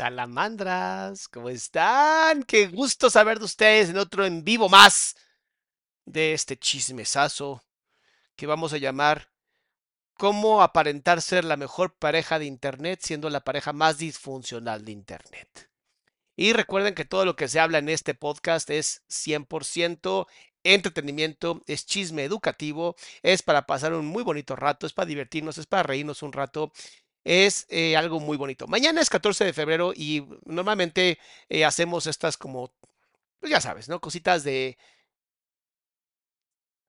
Salamandras, ¿cómo están? Qué gusto saber de ustedes en otro en vivo más de este chismesazo que vamos a llamar ¿Cómo aparentar ser la mejor pareja de Internet siendo la pareja más disfuncional de Internet? Y recuerden que todo lo que se habla en este podcast es 100% entretenimiento, es chisme educativo, es para pasar un muy bonito rato, es para divertirnos, es para reírnos un rato es eh, algo muy bonito. Mañana es 14 de febrero y normalmente eh, hacemos estas como, pues ya sabes, ¿no? Cositas de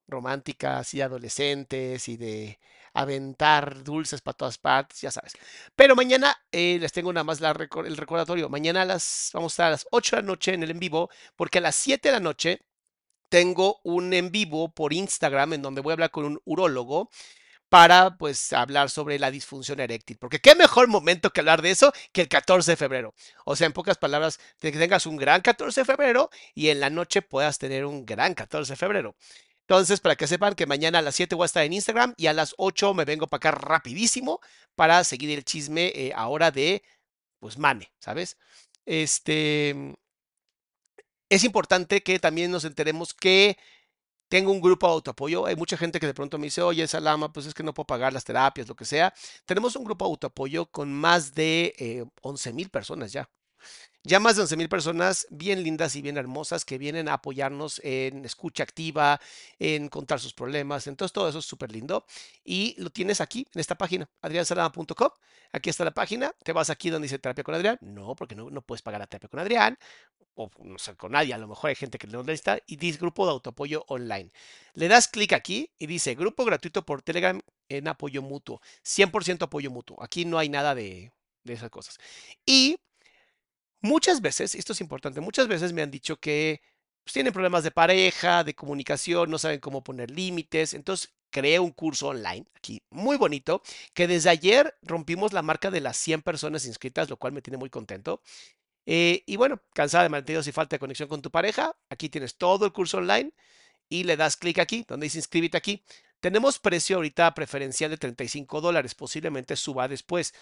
románticas y adolescentes y de aventar dulces para todas partes, ya sabes. Pero mañana eh, les tengo nada más la el recordatorio. Mañana las, vamos a estar a las 8 de la noche en el en vivo, porque a las 7 de la noche tengo un en vivo por Instagram en donde voy a hablar con un urólogo para pues hablar sobre la disfunción eréctil. Porque qué mejor momento que hablar de eso que el 14 de febrero. O sea, en pocas palabras, que tengas un gran 14 de febrero y en la noche puedas tener un gran 14 de febrero. Entonces, para que sepan que mañana a las 7 voy a estar en Instagram y a las 8 me vengo para acá rapidísimo para seguir el chisme eh, ahora de, pues, Mane, ¿sabes? Este, es importante que también nos enteremos que tengo un grupo de autoapoyo. Hay mucha gente que de pronto me dice, oye, esa lama, pues es que no puedo pagar las terapias, lo que sea. Tenemos un grupo de autoapoyo con más de eh, 11 mil personas ya ya más de 11 personas bien lindas y bien hermosas que vienen a apoyarnos en escucha activa, en contar sus problemas. Entonces, todo eso es súper lindo. Y lo tienes aquí, en esta página, adriansalama.com. Aquí está la página. Te vas aquí donde dice terapia con Adrián. No, porque no, no puedes pagar la terapia con Adrián. O no sé, con nadie. A lo mejor hay gente que no necesita. Y dice grupo de autoapoyo online. Le das clic aquí y dice grupo gratuito por Telegram en apoyo mutuo. 100% apoyo mutuo. Aquí no hay nada de, de esas cosas. Y Muchas veces, esto es importante, muchas veces me han dicho que pues, tienen problemas de pareja, de comunicación, no saben cómo poner límites. Entonces, creé un curso online aquí muy bonito que desde ayer rompimos la marca de las 100 personas inscritas, lo cual me tiene muy contento. Eh, y bueno, cansada de mantenidos y falta de conexión con tu pareja, aquí tienes todo el curso online y le das clic aquí, donde dice inscríbete aquí. Tenemos precio ahorita preferencial de 35 dólares, posiblemente suba después.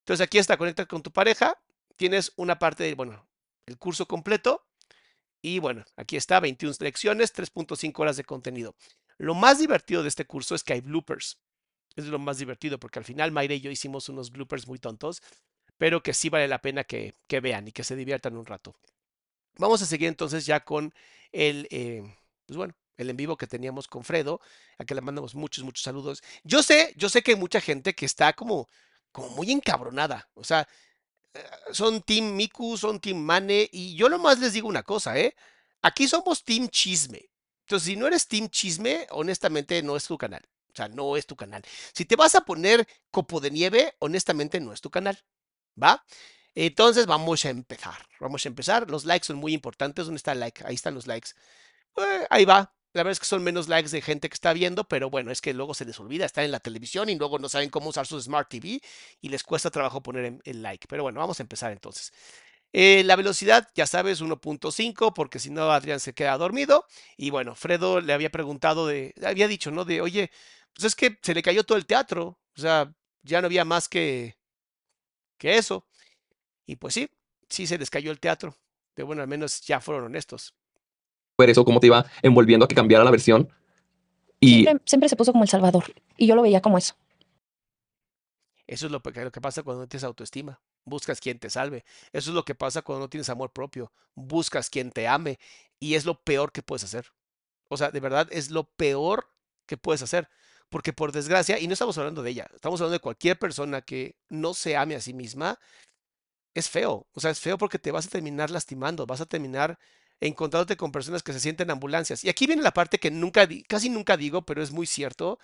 Entonces aquí está, conecta con tu pareja, tienes una parte de, bueno, el curso completo. Y bueno, aquí está, 21 lecciones, 3.5 horas de contenido. Lo más divertido de este curso es que hay bloopers. Es lo más divertido porque al final Mayre y yo hicimos unos bloopers muy tontos, pero que sí vale la pena que, que vean y que se diviertan un rato. Vamos a seguir entonces ya con el, eh, pues bueno, el en vivo que teníamos con Fredo, a que le mandamos muchos, muchos saludos. Yo sé, yo sé que hay mucha gente que está como, como muy encabronada. O sea, son Team Miku, son Team Mane, y yo nomás les digo una cosa, ¿eh? Aquí somos Team Chisme. Entonces, si no eres Team Chisme, honestamente no es tu canal. O sea, no es tu canal. Si te vas a poner copo de nieve, honestamente no es tu canal. ¿Va? Entonces vamos a empezar. Vamos a empezar. Los likes son muy importantes. ¿Dónde está el like? Ahí están los likes. Eh, ahí va. La verdad es que son menos likes de gente que está viendo, pero bueno, es que luego se les olvida, estar en la televisión y luego no saben cómo usar su Smart TV y les cuesta trabajo poner el like. Pero bueno, vamos a empezar entonces. Eh, la velocidad, ya sabes, 1.5, porque si no, Adrián se queda dormido. Y bueno, Fredo le había preguntado de, había dicho, ¿no? De, oye, pues es que se le cayó todo el teatro. O sea, ya no había más que, que eso. Y pues sí, sí se les cayó el teatro. Pero bueno, al menos ya fueron honestos. Ver eso, cómo te iba envolviendo a que cambiara la versión. Y Siempre, siempre se puso como el salvador. Y yo lo veía como eso. Eso es lo, lo que pasa cuando no tienes autoestima. Buscas quien te salve. Eso es lo que pasa cuando no tienes amor propio. Buscas quien te ame. Y es lo peor que puedes hacer. O sea, de verdad es lo peor que puedes hacer. Porque por desgracia, y no estamos hablando de ella, estamos hablando de cualquier persona que no se ame a sí misma, es feo. O sea, es feo porque te vas a terminar lastimando, vas a terminar encontrándote con personas que se sienten ambulancias. Y aquí viene la parte que nunca, casi nunca digo, pero es muy cierto,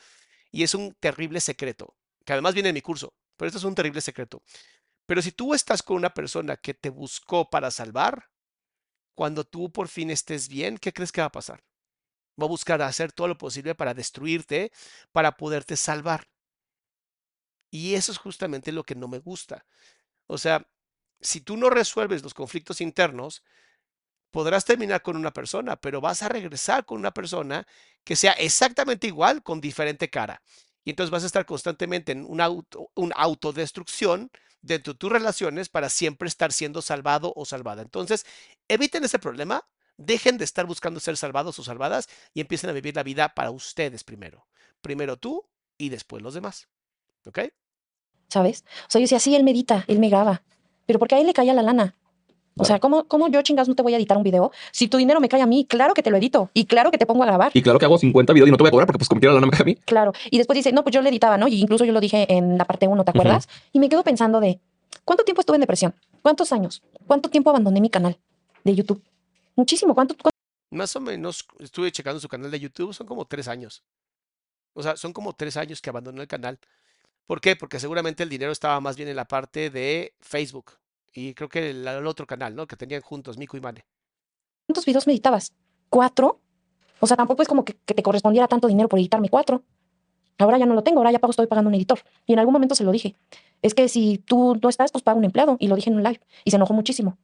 y es un terrible secreto, que además viene en mi curso, pero esto es un terrible secreto. Pero si tú estás con una persona que te buscó para salvar, cuando tú por fin estés bien, ¿qué crees que va a pasar? Va a buscar hacer todo lo posible para destruirte, para poderte salvar. Y eso es justamente lo que no me gusta. O sea, si tú no resuelves los conflictos internos, podrás terminar con una persona, pero vas a regresar con una persona que sea exactamente igual con diferente cara. Y entonces vas a estar constantemente en una, auto, una autodestrucción dentro de tus relaciones para siempre estar siendo salvado o salvada. Entonces, eviten ese problema, dejen de estar buscando ser salvados o salvadas y empiecen a vivir la vida para ustedes primero. Primero tú y después los demás. ¿Ok? ¿Sabes? O sea, yo decía, sí, él medita, él me graba. Pero porque a él le caía la lana. O sea, ¿cómo, ¿cómo yo chingados no te voy a editar un video? Si tu dinero me cae a mí, claro que te lo edito. Y claro que te pongo a grabar. Y claro que hago 50 videos y no te voy a cobrar porque pues como quiera la lana me cae a mí. Claro. Y después dice, no, pues yo le editaba, ¿no? Y incluso yo lo dije en la parte 1, ¿te acuerdas? Y me quedo pensando de, ¿cuánto tiempo estuve en depresión? ¿Cuántos años? ¿Cuánto tiempo abandoné mi canal de YouTube? Muchísimo. ¿Cuánto? cuánto- Más o menos, estuve checando su canal de YouTube, son como tres años. O sea, son como tres años que abandonó el canal. ¿Por qué? Porque seguramente el dinero estaba más bien en la parte de Facebook. Y creo que el, el otro canal, ¿no? Que tenían juntos, Mico y Mane. ¿Cuántos videos me editabas? ¿Cuatro? O sea, tampoco es como que, que te correspondiera tanto dinero por editarme cuatro. Ahora ya no lo tengo, ahora ya pago, estoy pagando un editor. Y en algún momento se lo dije. Es que si tú no estás, pues paga un empleado. Y lo dije en un live. Y se enojó muchísimo.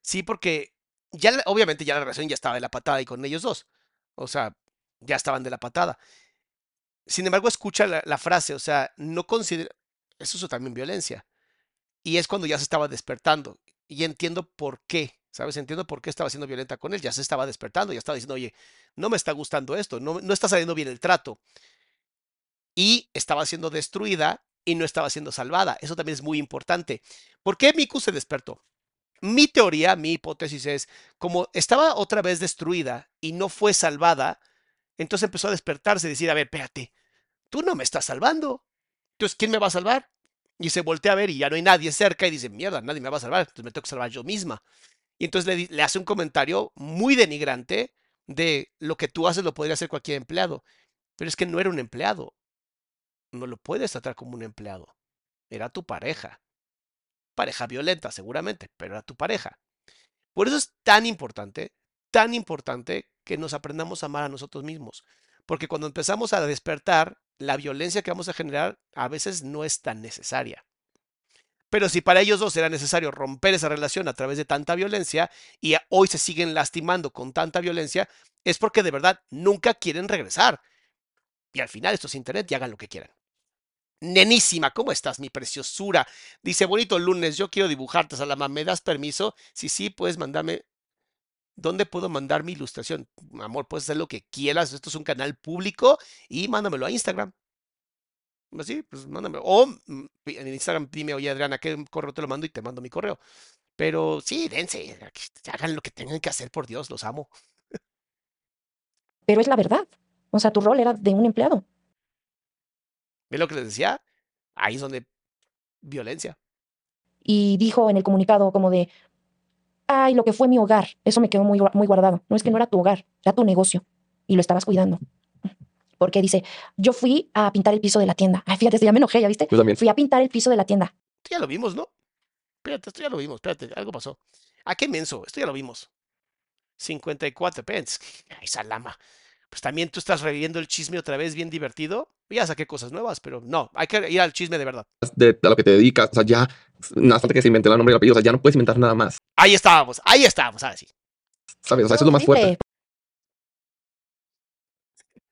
Sí, porque ya, obviamente ya la relación ya estaba de la patada y con ellos dos. O sea, ya estaban de la patada. Sin embargo, escucha la, la frase, o sea, no considera, eso es también violencia. Y es cuando ya se estaba despertando. Y entiendo por qué, ¿sabes? Entiendo por qué estaba siendo violenta con él. Ya se estaba despertando, ya estaba diciendo, oye, no me está gustando esto, no, no está saliendo bien el trato. Y estaba siendo destruida y no estaba siendo salvada. Eso también es muy importante. ¿Por qué Miku se despertó? Mi teoría, mi hipótesis es, como estaba otra vez destruida y no fue salvada, entonces empezó a despertarse y decir, a ver, espérate, tú no me estás salvando. Entonces, ¿quién me va a salvar? Y se voltea a ver y ya no hay nadie cerca y dice, mierda, nadie me va a salvar, entonces me tengo que salvar yo misma. Y entonces le, hace un comentario muy denigrante de lo que tú haces lo podría hacer cualquier empleado. Pero es que no era un empleado. No lo puedes tratar como un empleado. Era tu pareja. Pareja violenta, seguramente, pero era tu pareja. Por eso es tan importante, tan importante que nos aprendamos a amar a nosotros mismos. Porque cuando empezamos a despertar, la violencia que vamos a generar a veces no es tan necesaria. Pero si para ellos dos era necesario romper esa relación a través de tanta violencia y hoy se siguen lastimando con tanta violencia, es porque de verdad nunca quieren regresar. Y al final esto es internet y hagan lo que quieran. Nenísima, ¿cómo estás, mi preciosura? Dice, bonito lunes, yo quiero dibujarte, Salama, ¿me das permiso? Sí, sí, puedes mandarme. ¿Dónde puedo mandar mi ilustración? Amor, puedes hacer lo que quieras. Esto es un canal público y mándamelo a Instagram. Así, pues mándame. O mm, en Instagram dime, oye Adriana, ¿qué correo te lo mando? Y te mando mi correo. Pero sí, dense, hagan lo que tengan que hacer, por Dios, los amo. Pero es la verdad. O sea, tu rol era de un empleado. ¿Ves lo que les decía? Ahí es donde violencia. Y dijo en el comunicado como de, ay, lo que fue mi hogar, eso me quedó muy, muy guardado. No es que no era tu hogar, era tu negocio y lo estabas cuidando. Porque dice, yo fui a pintar el piso de la tienda. Ay, fíjate, ya me enojé, ¿ya viste? Yo también. Fui a pintar el piso de la tienda. Esto ya lo vimos, ¿no? Espérate, esto ya lo vimos, espérate, algo pasó. ¿A qué menso? Esto ya lo vimos. 54, espérate, ay, salama. Pues también tú estás reviviendo el chisme otra vez, bien divertido. Ya saqué cosas nuevas, pero no, hay que ir al chisme de verdad. De, a lo que te dedicas, o sea, ya, no hace falta que se invente el nombre y el apellido, o sea, ya no puedes inventar nada más, Ahí estábamos, ahí estábamos, ahora sí. ¿sabes? O sea, eso es lo más fuerte.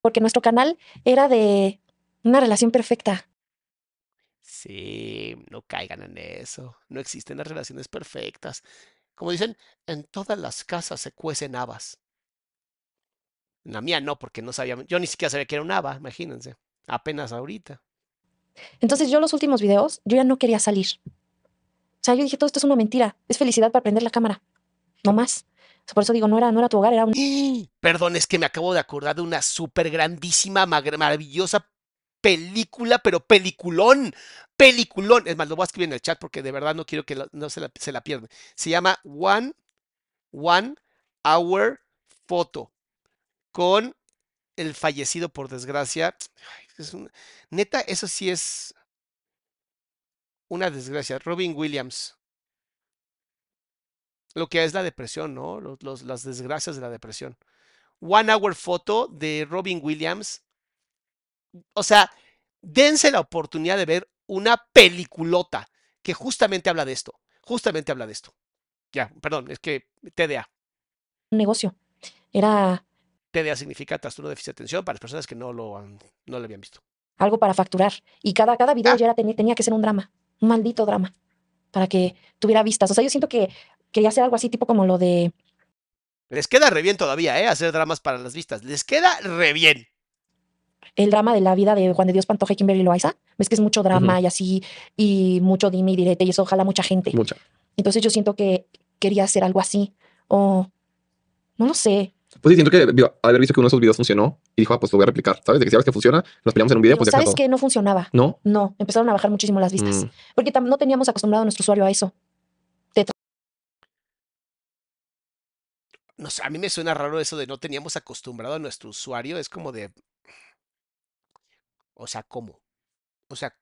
Porque nuestro canal era de una relación perfecta. Sí, no caigan en eso. No existen las relaciones perfectas. Como dicen, en todas las casas se cuecen habas. La mía no, porque no sabía, yo ni siquiera sabía que era un haba, imagínense. Apenas ahorita. Entonces yo los últimos videos, yo ya no quería salir. O sea, yo dije, todo esto es una mentira. Es felicidad para prender la cámara. No más. O sea, por eso digo, no era, no era tu hogar, era un... Perdón, es que me acabo de acordar de una súper grandísima, maravillosa película, pero peliculón, peliculón. Es más, lo voy a escribir en el chat porque de verdad no quiero que no se la, se la pierdan. Se llama One, One Hour Photo con el fallecido, por desgracia. Un- neta, eso sí es una desgracia. Robin Williams. Lo que es la depresión, ¿no? Los- las desgracias de la depresión. One Hour Photo de Robin Williams. O sea, dense la oportunidad de ver una peliculota que justamente habla de esto. Justamente habla de esto. Ya, perdón, es que TDA. negocio. Era TDA significa trastorno de déficit de atención para las personas que no lo, han- no lo habían visto. algo para facturar. Y cada, cada video Ah. ya era, tenía, tenía que ser un drama. Un maldito drama. Para que tuviera vistas. O sea, yo siento que quería hacer algo así, tipo como lo de Les queda re bien todavía, ¿eh? Hacer dramas para las vistas. Les queda re bien. el drama de la vida de Juan de Dios Pantoja y Kimberly Loaiza. Ves que es mucho drama y así, y mucho dime y direte, y eso ojalá mucha gente. Mucha. Entonces yo siento que quería hacer algo así. O no lo sé. Pues sí, siento que haber visto que uno de esos videos funcionó y dijo, ah, pues lo voy a replicar, ¿sabes? De que si sabes que funciona, nos peleamos en un video, Pero pues ¿Sabes que no funcionaba? ¿No? No, empezaron a bajar muchísimo las vistas. Mm. Porque no teníamos acostumbrado a nuestro usuario a eso. No sé, a mí me suena raro eso de no teníamos acostumbrado a nuestro usuario. Es como de. O sea, ¿cómo? O sea,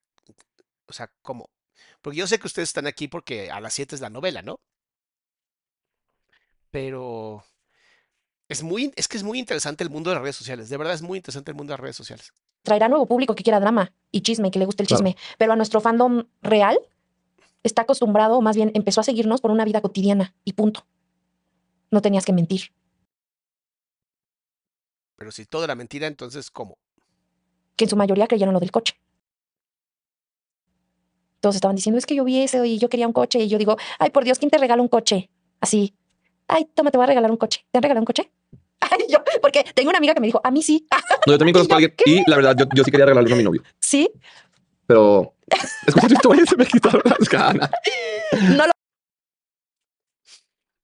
o sea, ¿cómo? Porque yo sé que ustedes están aquí porque a las 7 es la novela, ¿no? Pero es muy, es que es muy interesante el mundo de las redes sociales. De verdad es muy interesante el mundo de las redes sociales. traerá nuevo público que quiera drama y chisme, que le guste el Claro. chisme. Pero a nuestro fandom real está acostumbrado, o más bien empezó a seguirnos por una vida cotidiana y punto. No tenías que mentir. Pero si todo era mentira, entonces ¿cómo? Que en su mayoría creyeron lo del coche. Todos estaban diciendo, es que yo vi eso y yo quería un coche. Y yo digo, ay, por Dios, ¿quién te regala un coche? Así. Ay, toma, te voy a regalar un coche. ¿Te han regalado un coche? Ay, yo, porque tengo una amiga que me dijo, a mí sí. No, yo también conozco a ¿Y yo alguien y la verdad, yo, yo sí quería regalarle uno a mi novio, sí, pero escuché tu historia y se me quitaron las ganas. no lo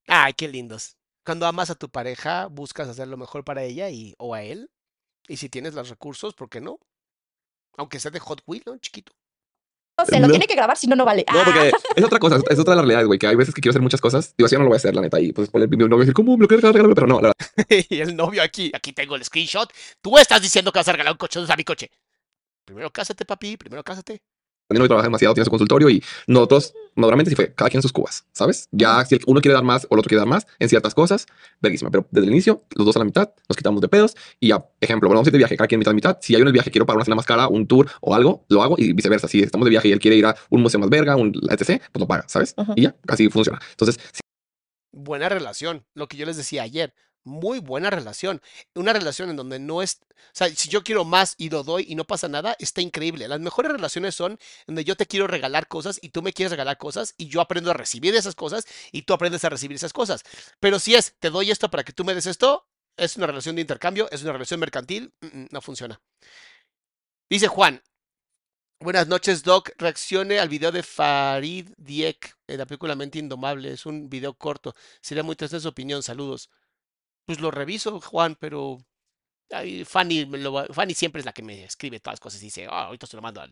Ay, qué lindos. Cuando amas a tu pareja, buscas hacer lo mejor para ella y, o a él. Y si tienes los recursos, ¿por qué no? Aunque sea de Hot Wheel, ¿no? Chiquito. Se lo No. tiene que grabar, si no, no vale. No, porque Ah, es otra cosa, es otra de las realidades, güey, que hay veces que quiero hacer muchas cosas, digo, así no lo voy a hacer, la neta, y pues ponle mi novio y decir, ¿cómo me lo quieres regalar? Pero no, la verdad, y el novio aquí, aquí tengo el screenshot. Tú estás diciendo que vas a regalar un coche, ¿dónde está mi coche? Primero cásate, papi, primero cásate. Mi novio trabaja demasiado, tiene su consultorio y nosotros, maduramente, sí fue cada quien sus cubas, ¿sabes? Ya si uno quiere dar más o el otro quiere dar más en ciertas cosas, verguísima, pero desde el inicio, los dos a la mitad, nos quitamos de pedos y ya, ejemplo, bueno, vamos a ir de viaje, cada quien mitad, mitad, si hay el viaje quiero pagar una cena más cara, un tour o algo, lo hago y viceversa, si estamos de viaje y él quiere ir a un museo más verga, un etc., pues lo paga, ¿sabes? Ujú. Y ya, así funciona. Entonces, Buena relación, lo que yo les decía ayer. Muy buena relación. Una relación en donde no es, o sea, si yo quiero más y lo doy y no pasa nada, está increíble. Las mejores relaciones son donde yo te quiero regalar cosas y tú me quieres regalar cosas y yo aprendo a recibir esas cosas y tú aprendes a recibir esas cosas. Pero si es, te doy esto para que tú me des esto, es una relación de intercambio, es una relación mercantil, mm, mm, no funciona. Dice Juan, Buenas noches, Doc. Reaccione al video de Farid Diek la película Mente Indomable. Es un video corto. Sería muy interesante su opinión. Saludos. Pues lo reviso, Juan, pero ay, Fanny, me lo va- Fanny siempre es la que me escribe todas las cosas y dice, "Ah, ahorita se lo mando al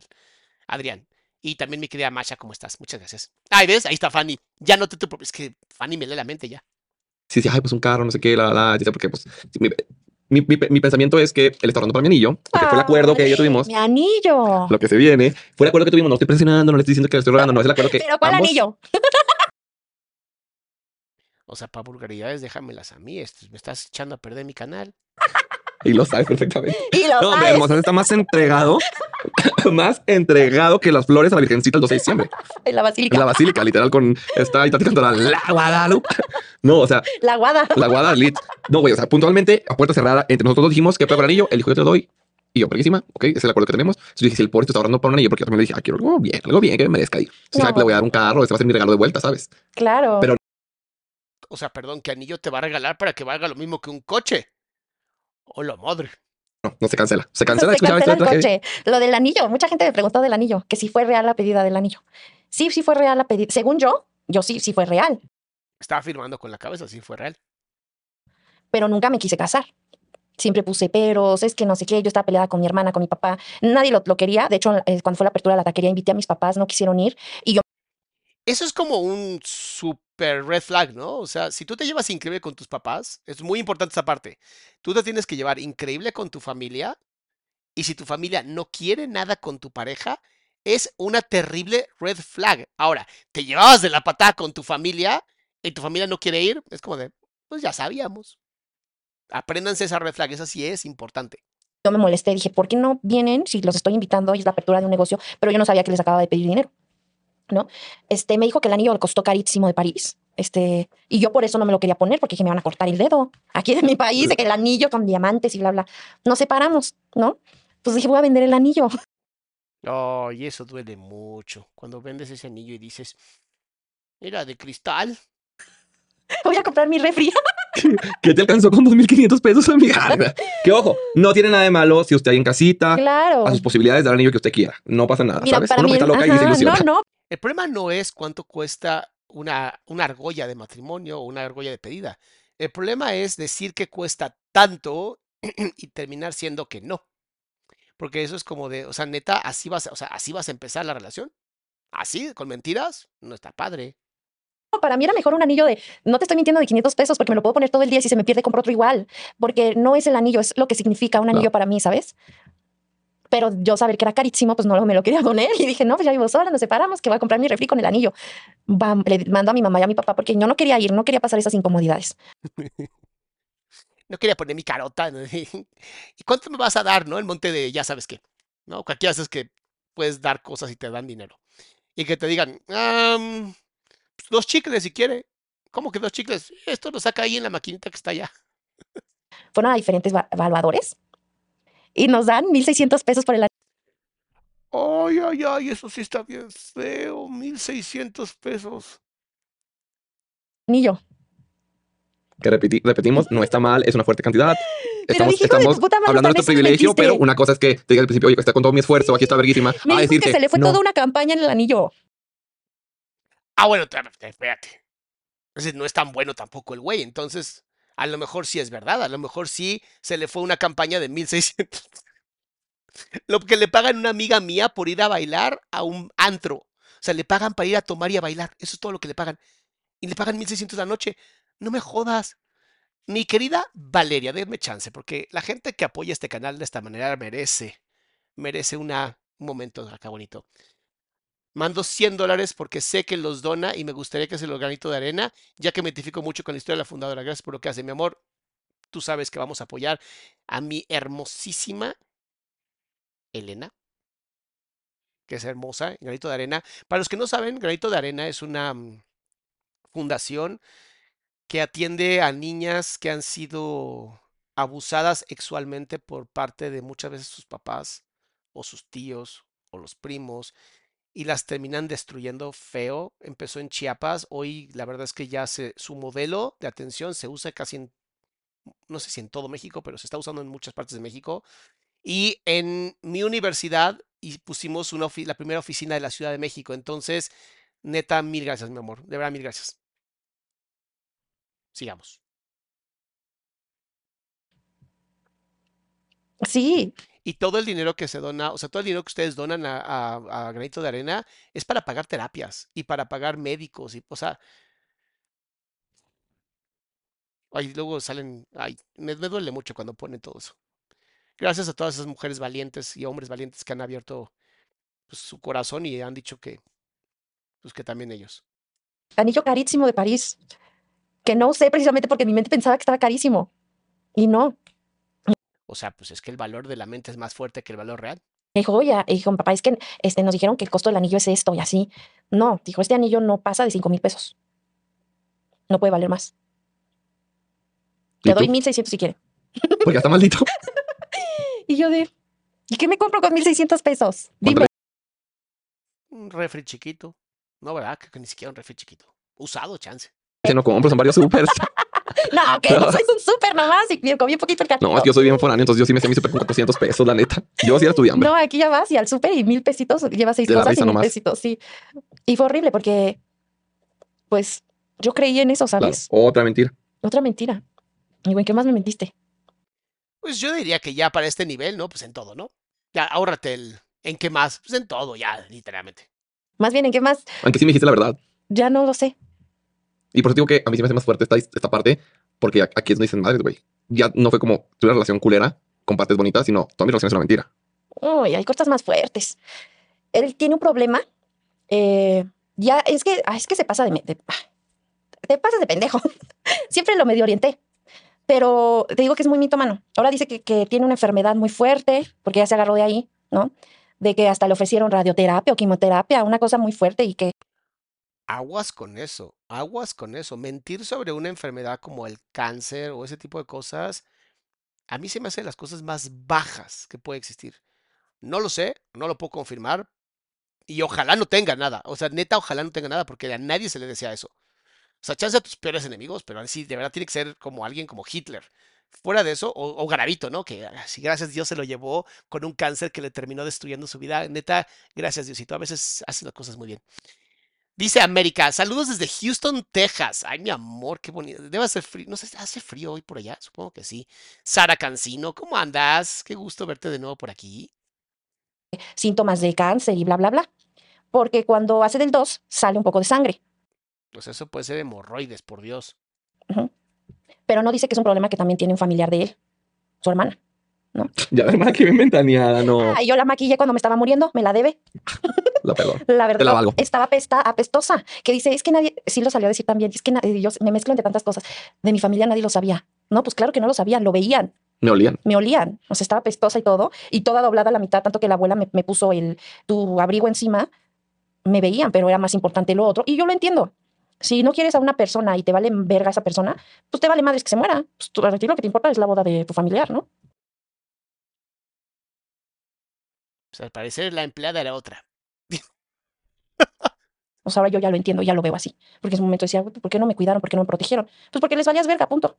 Adrián. Y también mi querida Masha, ¿cómo estás? Muchas gracias. Ay, ¿ves? Ahí está Fanny. Ya no te, te preocupes, Es que Fanny me lee la mente ya. Sí, sí, ay, pues un carro, no sé qué, la, la, porque pues mi, mi, mi- mi pensamiento es que él está ahorrando para mi anillo, porque fue el acuerdo que ya tuvimos, Mi anillo. lo que se viene, fue el acuerdo que tuvimos, no estoy presionando, no le estoy diciendo que le estoy rogando, no es el acuerdo que Pero ¿cuál ambos- anillo? O sea, para vulgaridades, déjamelas a mí. esto- me estás echando a perder mi canal. Y lo sabes perfectamente. Y lo No, sabes. hermosa, está más entregado, más entregado que las flores a la Virgencita el 12 de diciembre. En la basílica. En la basílica, literal, con está ahí platicando la, la Guadalupe. No, o sea, La guada. la Guadalupe. No, güey, o sea, puntualmente, a puerta cerrada, entre nosotros dos dijimos que para el anillo, el hijo yo te doy. Y yo, perguísima, ok, ese es el acuerdo que tenemos. Entonces dije, si el pobre está ahorrando para un anillo, porque yo también le dije, ah, quiero algo bien, algo bien que me merezca. Y si No. sabe que le voy a dar un carro, este va a ser mi regalo de vuelta, ¿sabes? Claro. Pero- O sea, perdón, ¿qué anillo te va a regalar para que valga lo mismo que un coche? Hola, madre. No, no se cancela. Se cancela, se escuchaba cancela el coche. Lo del anillo. Mucha gente me preguntó del anillo. Que si fue real la pedida del anillo. Sí, sí fue real la pedida. Según yo, yo sí, sí fue real. Estaba firmando con la cabeza, sí fue real. Pero nunca me quise casar. Siempre puse peros, es que no sé qué, yo estaba peleada con mi hermana, con mi papá, nadie lo, lo quería, de hecho eh, cuando fue la apertura de la taquería invité a mis papás, no quisieron ir, Eso es como un super red flag, ¿no? O sea, si tú te llevas increíble con tus papás, es muy importante esa parte. Tú te tienes que llevar increíble con tu familia y si tu familia no quiere nada con tu pareja, es una terrible red flag. Ahora, te llevabas de la patada con tu familia y tu familia no quiere ir, es como de, pues ya sabíamos. Apréndanse esa red flag, esa sí es importante. yo me molesté, dije, ¿por qué no vienen si los estoy invitando y es la apertura de un negocio? Pero yo no sabía que les acababa de pedir dinero, ¿no? Este, me dijo que el anillo le costó carísimo de París, este, y yo por eso no me lo quería poner, porque dije, me van a cortar el dedo, aquí de mi país, de que el anillo con diamantes y bla, bla. Nos separamos, ¿no? Pues dije, voy a vender el anillo. Oh, y eso duele mucho. Cuando vendes ese anillo y dices, era de cristal. Voy a comprar mi refri. ¿Qué te alcanzó con 2.500 pesos, amiga? que ojo, no tiene nada de malo si usted ahí en casita, claro. a sus posibilidades de dar el anillo que usted quiera. No pasa nada, Mira, ¿sabes? para Uno mí, está loca y se ajá, ilusiona. no, no, El problema no es cuánto cuesta una, una argolla de matrimonio o una argolla de pedida. El problema es decir que cuesta tanto y terminar siendo que no. Porque eso es como de, o sea, neta, así vas, a- o sea, así vas a empezar la relación. Así, con mentiras, no está padre. para mí era mejor un anillo de, no te estoy mintiendo de 500 pesos porque me lo puedo poner todo el día y si se me pierde compro otro igual, porque no es el anillo, es lo que significa un anillo para mí, ¿sabes? Pero yo saber que era carísimo, pues no me lo quería poner y dije, no, pues ya vivo sola, nos separamos, que voy a comprar mi refri con el anillo. Le mando a mi mamá y a mi papá porque yo no quería ir, no quería pasar esas incomodidades. No quería poner mi carota. ¿no? ¿Y cuánto me vas a dar, no? El monte de ya sabes qué. ¿No? Cualquiera es que puedes dar cosas y te dan dinero. Y que te digan, "Am, pues, dos chicles si quiere. ¿Cómo que dos chicles? Esto lo saca ahí en la maquinita que está allá. Fueron a diferentes va- evaluadores y nos dan 1.600 pesos por el Ay, ay, ay, eso sí está bien feo. 1600 pesos. anillo. Que repeti- repetimos, no está mal, es una fuerte cantidad. Pero Estamos, dije, hijo de tu estamos puta madre, hablando de me privilegio, pero una cosa es que te diga al principio, oye, está con todo mi esfuerzo, aquí está verguísima. Me a dijo decir que, se le fue no. toda una campaña en el anillo. Ah, bueno, espérate, espérate. Entonces no es tan bueno tampoco el güey. Entonces, a lo mejor sí es verdad. A lo mejor sí se le fue una campaña de 1600. Lo que le pagan una amiga mía por ir a bailar a un antro. O sea, le pagan para ir a tomar y a bailar. Eso es todo lo que le pagan. Y le pagan 1600 la noche. No me jodas. Mi querida Valeria, denme chance, porque la gente que apoya este canal de esta manera merece, merece una, un momento acá bonito. Mando 100 dólares porque sé que los dona y me gustaría que se los granito de arena, ya que me identifico mucho con la historia de la fundadora. Gracias por lo que hace, mi amor. Tú sabes que vamos a apoyar a mi hermosísima Elena, que es hermosa, Granito de Arena. Para los que no saben, Granito de Arena es una mm, fundación que atiende a niñas que han sido abusadas sexualmente por parte de muchas veces sus papás o sus tíos o los primos y las terminan destruyendo feo. Empezó en Chiapas, hoy la verdad es que ya se, su modelo de atención se usa casi en, no sé si en todo México, pero se está usando en muchas partes de México. Y en mi universidad y pusimos la primera oficina de la Ciudad de México. Entonces, neta, mil gracias, mi amor. De verdad, mil gracias. Sigamos. Sí, Y todo el dinero que se dona, o sea, todo el dinero que ustedes donan a, Granito de Arena es para pagar terapias y para pagar médicos y, o sea, ahí luego salen, ay, me, duele mucho cuando ponen todo eso. Gracias a todas esas mujeres valientes y hombres valientes que han abierto pues, su corazón y han dicho que, pues que también ellos. anillo carísimo de París, que no usé precisamente porque mi mente pensaba que estaba carísimo. Y no. O sea, pues es que el valor de la mente es más fuerte que el valor real. Me dijo, oye, dijo, papá, es que este, nos dijeron que el costo del anillo es esto y así. No, dijo, este anillo no pasa de cinco mil pesos. No puede valer más. ¿Y Te doy tú? 1600 si quiere. Porque está maldito. Y yo de, ¿y qué me compro con 1600 pesos? ¿Cuánto Dime. Un refri chiquito. No, ¿verdad? Creo que ni siquiera un refri chiquito. Usado, chance. Que no compro, son varios supers. No, que no soy un súper nomás y comí un poquito el cartón. No, es que yo soy bien foráneo, entonces yo sí me hacía mi super con 400 pesos, la neta. Yo sí era estudiante. No, aquí ya vas y al súper y mil pesitos, llevas seis De cosas y mil nomás. pesitos, sí. Y fue horrible porque, pues, yo creí en eso, Claro. ¿sabes? Otra mentira. Otra mentira. Y güey, ¿qué más me mentiste? Pues yo diría que ya para este nivel, ¿no? Pues en todo, ¿no? Ya, ahórrate el. ¿En qué más? Pues en todo, ya, literalmente. Más bien, ¿en qué más? Aunque sí me dijiste la verdad. Ya no lo sé. Y por eso digo que a mí sí me hace más fuerte esta, esta parte, porque aquí es donde dicen madres, güey. Ya no fue como tuve una relación culera con partes bonitas, sino toda mi relación es una mentira. Uy, hay cosas más fuertes. Él tiene un problema. eh, ya, es que, ah, es que se pasa de, de- ah, te pasas de pendejo. Siempre lo medio orienté. Pero te digo que es muy mitómano. Ahora dice que, que tiene una enfermedad muy fuerte, porque ya se agarró de ahí, ¿no? De que hasta le ofrecieron radioterapia o quimioterapia, una cosa muy fuerte y que Aguas con eso, aguas con eso. Mentir sobre una enfermedad como el cáncer o ese tipo de cosas, a mí se me hacen las cosas más bajas que puede existir. No lo sé, no lo puedo confirmar y ojalá no tenga nada. O sea, neta, ojalá no tenga nada porque a nadie se le desea eso. O sea, chance a tus peores enemigos, pero sí, de verdad tiene que ser como alguien como Hitler. Fuera de eso, o, o Garavito, ¿no? Que ah, si gracias Dios se lo llevó con un cáncer que le terminó destruyendo su vida. Neta, gracias Diosito. A veces hace las cosas muy bien. Dice América, saludos desde Houston, Texas. Ay, mi amor, qué bonito. Debe hacer frío. No sé, ¿hace frío hoy por allá? Supongo que sí. Sara Cancino, ¿cómo andas? Qué gusto verte de nuevo por aquí. síntomas de cáncer y bla, bla, bla. Porque cuando hace del 2 sale un poco de sangre, Pues eso puede ser hemorroides, por Dios. pero no dice que es un problema que también tiene un familiar de él, su hermana. Ya la hermana que bien ventaneada, no. Ay, yo la maquillé cuando me estaba muriendo, me la debe. La perdón. La verdad, la valgo. estaba apesta, apestosa. Que dice, es que nadie, sí lo salió a decir también, es que nadie, yo me mezclo entre tantas cosas. De mi familia nadie lo sabía. No, pues claro que no lo sabían, lo veían, Me olían. me olían. O sea, estaba apestosa y todo, y toda doblada a la mitad, tanto que la abuela me, me puso el, tu abrigo encima. Me veían, pero era más importante lo otro. Y yo lo entiendo. Si no quieres a una persona y te vale verga esa persona, pues te vale madres que se muera. Pues tú, a ti lo que te importa es la boda de tu familiar, ¿no? Al parecer la empleada era otra. O sea, ahora yo ya lo entiendo, ya lo veo así. Porque en su momento decía, "Güey, ¿por qué no me cuidaron? ¿Por qué no me protegieron? Pues porque les valías verga, punto.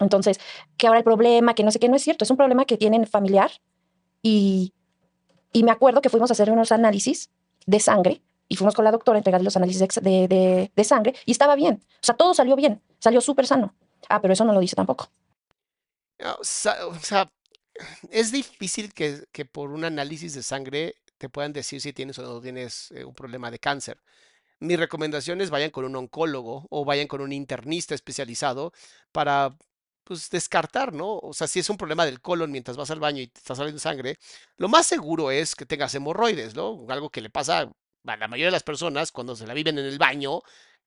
Entonces, que ahora el problema, que no sé qué, no es cierto. Es un problema que tienen familiar. Y, y me acuerdo que fuimos a hacer unos análisis de sangre y fuimos con la doctora a entregarle los análisis de, de, sangre y estaba bien. O sea, todo salió bien. Salió súper sano. Ah, pero eso no lo dice tampoco. O sea, o sea, es difícil que, por un análisis de sangre te puedan decir si tienes o no tienes eh, un problema de cáncer. Mi recomendación es vayan con un oncólogo o vayan con un internista especializado para pues descartar, ¿no? O sea, si es un problema del colon mientras vas al baño y te está saliendo sangre, lo más seguro es que tengas hemorroides, ¿no? Algo que le pasa a la mayoría de las personas cuando se la viven en el baño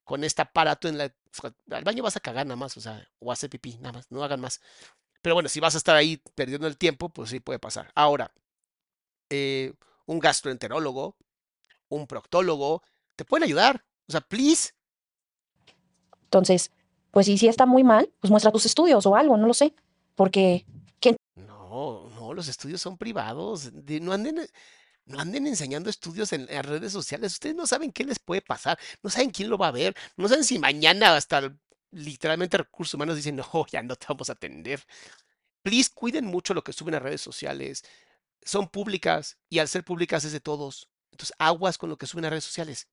con este aparato en la... Al baño vas a cagar nada más, o sea, o hacer pipí, nada más, no hagan más. Pero bueno, si vas a estar ahí perdiendo el tiempo, pues sí puede pasar. Ahora, eh, un gastroenterólogo, un proctólogo, te pueden ayudar. O sea, please. Entonces, Pues y si está muy mal, pues muestra tus estudios o algo, no lo sé. Porque No, no, los estudios son privados. no anden, no anden enseñando estudios en, en redes sociales. Ustedes no saben qué les puede pasar. No saben quién lo va a ver. No saben si mañana hasta el- literalmente recursos humanos dicen, no, ya no te vamos a atender. Please, cuiden mucho lo que suben a redes sociales. Son públicas y al ser públicas es de todos. Entonces, aguas con lo que suben a redes sociales.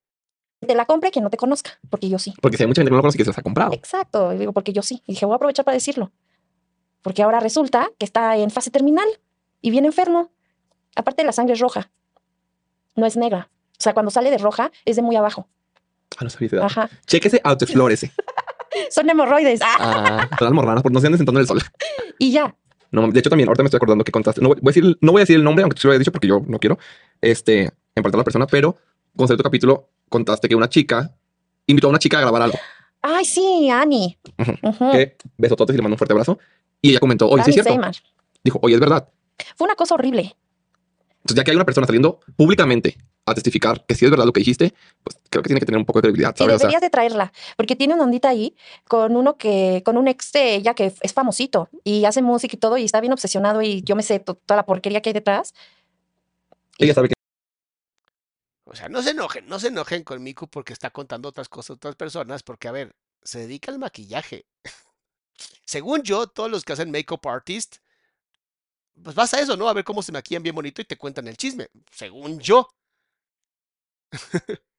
te la compre quien no te conozca, porque yo sí. Porque si hay mucha gente que no lo conoce que se las ha comprado. Exacto, y digo, porque yo sí. Y dije, voy a aprovechar para decirlo. Porque ahora resulta que está en fase terminal y viene enfermo. Aparte, la sangre es roja, no es negra. O sea, cuando sale de roja es de muy abajo. Ah, no sabía. Ajá. Chéquese, autoexplórese. Son hemorroides. ¡Ah! Son las morranas, por no se anden sentando en el sol. Y ya. No, de hecho, también ahorita me estoy acordando que contaste. No voy, voy a decir, no voy a decir el nombre, aunque te lo haya dicho porque yo no quiero este, en parte a la persona, pero con cierto capítulo contaste que una chica invitó a una chica a grabar algo. Ay, sí, Annie. Que besototes y le mandó un fuerte abrazo. Y ella comentó, oye, sí es cierto. Seymour. Dijo, oye, es verdad. Fue una cosa horrible. Entonces, ya que hay una persona saliendo públicamente a testificar que sí es verdad lo que dijiste, pues creo que tiene que tener un poco de credibilidad, Y ¿sabes? O sea, deberías de traerla, porque tiene una ondita ahí con uno que, con un ex de ella que es famosito y hace música y todo y está bien obsesionado y yo me sé to- toda la porquería que hay detrás. ella sabe que O sea, no se enojen, no se enojen con Miku porque está contando otras cosas a otras personas, porque a ver, se dedica al maquillaje. Según yo, todos los que hacen makeup artist, pues vas a eso, ¿no? A ver cómo se maquillan bien bonito y te cuentan el chisme. Según yo.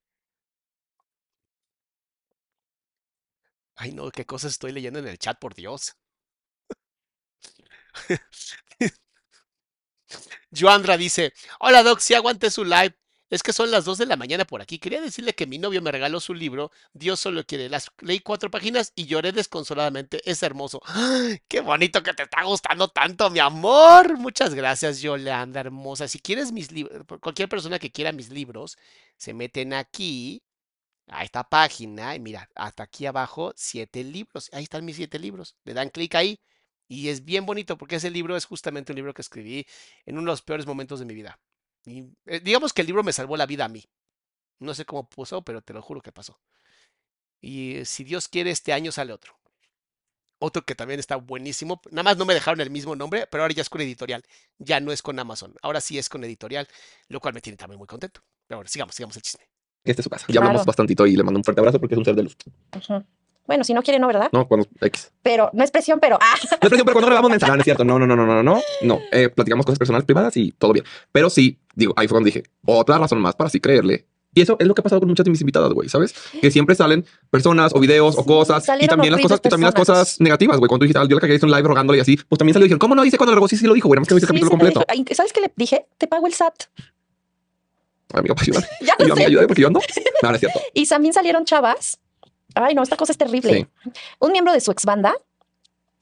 Ay, no, qué cosas estoy leyendo en el chat, por Dios. Joandra dice, hola Doc, si aguanté su live. Es que son las 2 de la mañana por aquí. Quería decirle que mi novio me regaló su libro, Dios solo quiere. Las leí cuatro páginas y lloré desconsoladamente. Es hermoso. ¡Ay, ¡Qué bonito que te está gustando tanto, mi amor! Muchas gracias, Yolanda, hermosa. Si quieres mis libros, cualquier persona que quiera mis libros, se meten aquí, a esta página, y mira, hasta aquí abajo, siete libros. Ahí están mis siete libros. Le dan clic ahí y es bien bonito porque ese libro es justamente un libro que escribí en uno de los peores momentos de mi vida. Y, eh, digamos que el libro me salvó la vida a mí. No sé cómo pasó, pero te lo juro que pasó. Y eh, si Dios quiere, este año sale otro. Otro que también está buenísimo. Nada más no me dejaron el mismo nombre, pero ahora ya es con editorial. Ya no es con Amazon. Ahora sí es con editorial, lo cual me tiene también muy contento. Pero bueno, sigamos, sigamos el chisme. esté en su casa. Ya hablamos Claro. bastantito y le mando un fuerte abrazo porque es un ser de luz. Ujú. Bueno, si no quiere, no, ¿verdad? No, cuando X. Pero no es presión, pero ah, No es presión, pero cuando grabamos mensaje, no es cierto. No, no, no, no, no, no. No, eh, platicamos cosas personales privadas y todo bien. Pero sí, digo, ahí fue cuando dije, otra razón más para sí creerle. Y eso es lo que ha pasado con muchas de mis invitadas, güey, ¿sabes? Que siempre salen personas o videos o Sí, cosas y también las cosas, y también las cosas negativas, güey. Cuando tú dijiste, "Ah, yo la cagué hice un live rogándole y así, pues también salió y dijeron, ¿cómo no dice cuando lo? Sí, sí lo dijo, güey, nada más que no dice el sí, capítulo completo. ¿Sabes qué le dije? Te pago el SAT. Amigo, para ayudar. Ya Yo, amiga, sé. ayúdame porque yo ando. No, no es cierto. Y también salieron chavas. Ay, no, esta cosa es terrible. Un miembro de su ex banda,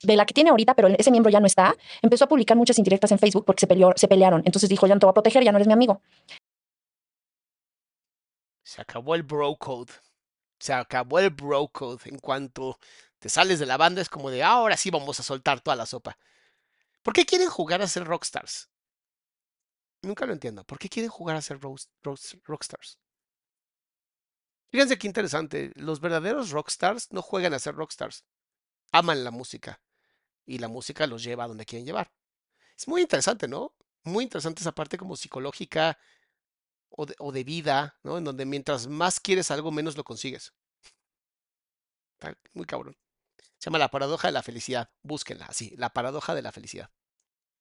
de la que tiene ahorita, pero ese miembro ya no está, empezó a publicar muchas indirectas en Facebook porque se, peleó, se pelearon. Entonces dijo, ya no te voy a proteger, ya no eres mi amigo. Se acabó el bro code. Se acabó el bro code. En cuanto te sales de la banda, es como de ahora sí vamos a soltar toda la sopa. ¿Por qué quieren jugar a ser rockstars? Nunca lo entiendo. ¿Por qué quieren jugar a ser rockstars? Fíjense qué interesante. Los verdaderos rockstars no juegan a ser rockstars. Aman la música. Y la música los lleva a donde quieren llevar. Es muy interesante, ¿no? Muy interesante esa parte como psicológica o de, o de vida, ¿no? En donde mientras más quieres algo, menos lo consigues. Está muy cabrón. Se llama la paradoja de la felicidad. Búsquenla así, la paradoja de la felicidad.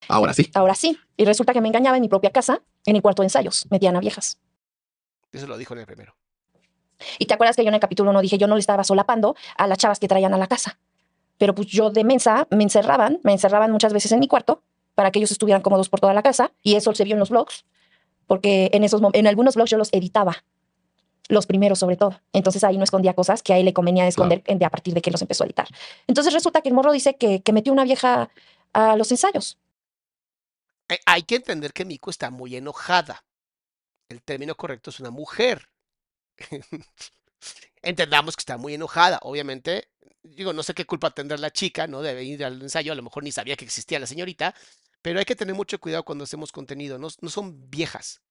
Ahora sí. Ahora sí. Y resulta que me engañaba en mi propia casa, en el cuarto de ensayos. Metían a viejas. Eso lo dijo en el primero. Y te acuerdas que yo en el capítulo 1 dije, yo no le estaba solapando a las chavas que traían a la casa. Pero pues yo de mensa me encerraban, me encerraban muchas veces en mi cuarto para que ellos estuvieran cómodos por toda la casa. Y eso se vio en los blogs, porque en, esos, en algunos blogs yo los editaba. Los primeros, sobre todo. Entonces ahí no escondía cosas que a él le convenía esconder de a partir de que los empezó a editar. Entonces resulta que el morro dice que, que metió una vieja a los ensayos. Hay- Hay que entender que Miko está muy enojada. El término correcto es una mujer. Entendamos que está muy enojada. Obviamente, digo, no sé qué culpa tendrá la chica, ¿no? Debe ir al ensayo, a lo mejor ni sabía que existía la señorita, pero hay que tener mucho cuidado cuando hacemos contenido. No, no son viejas,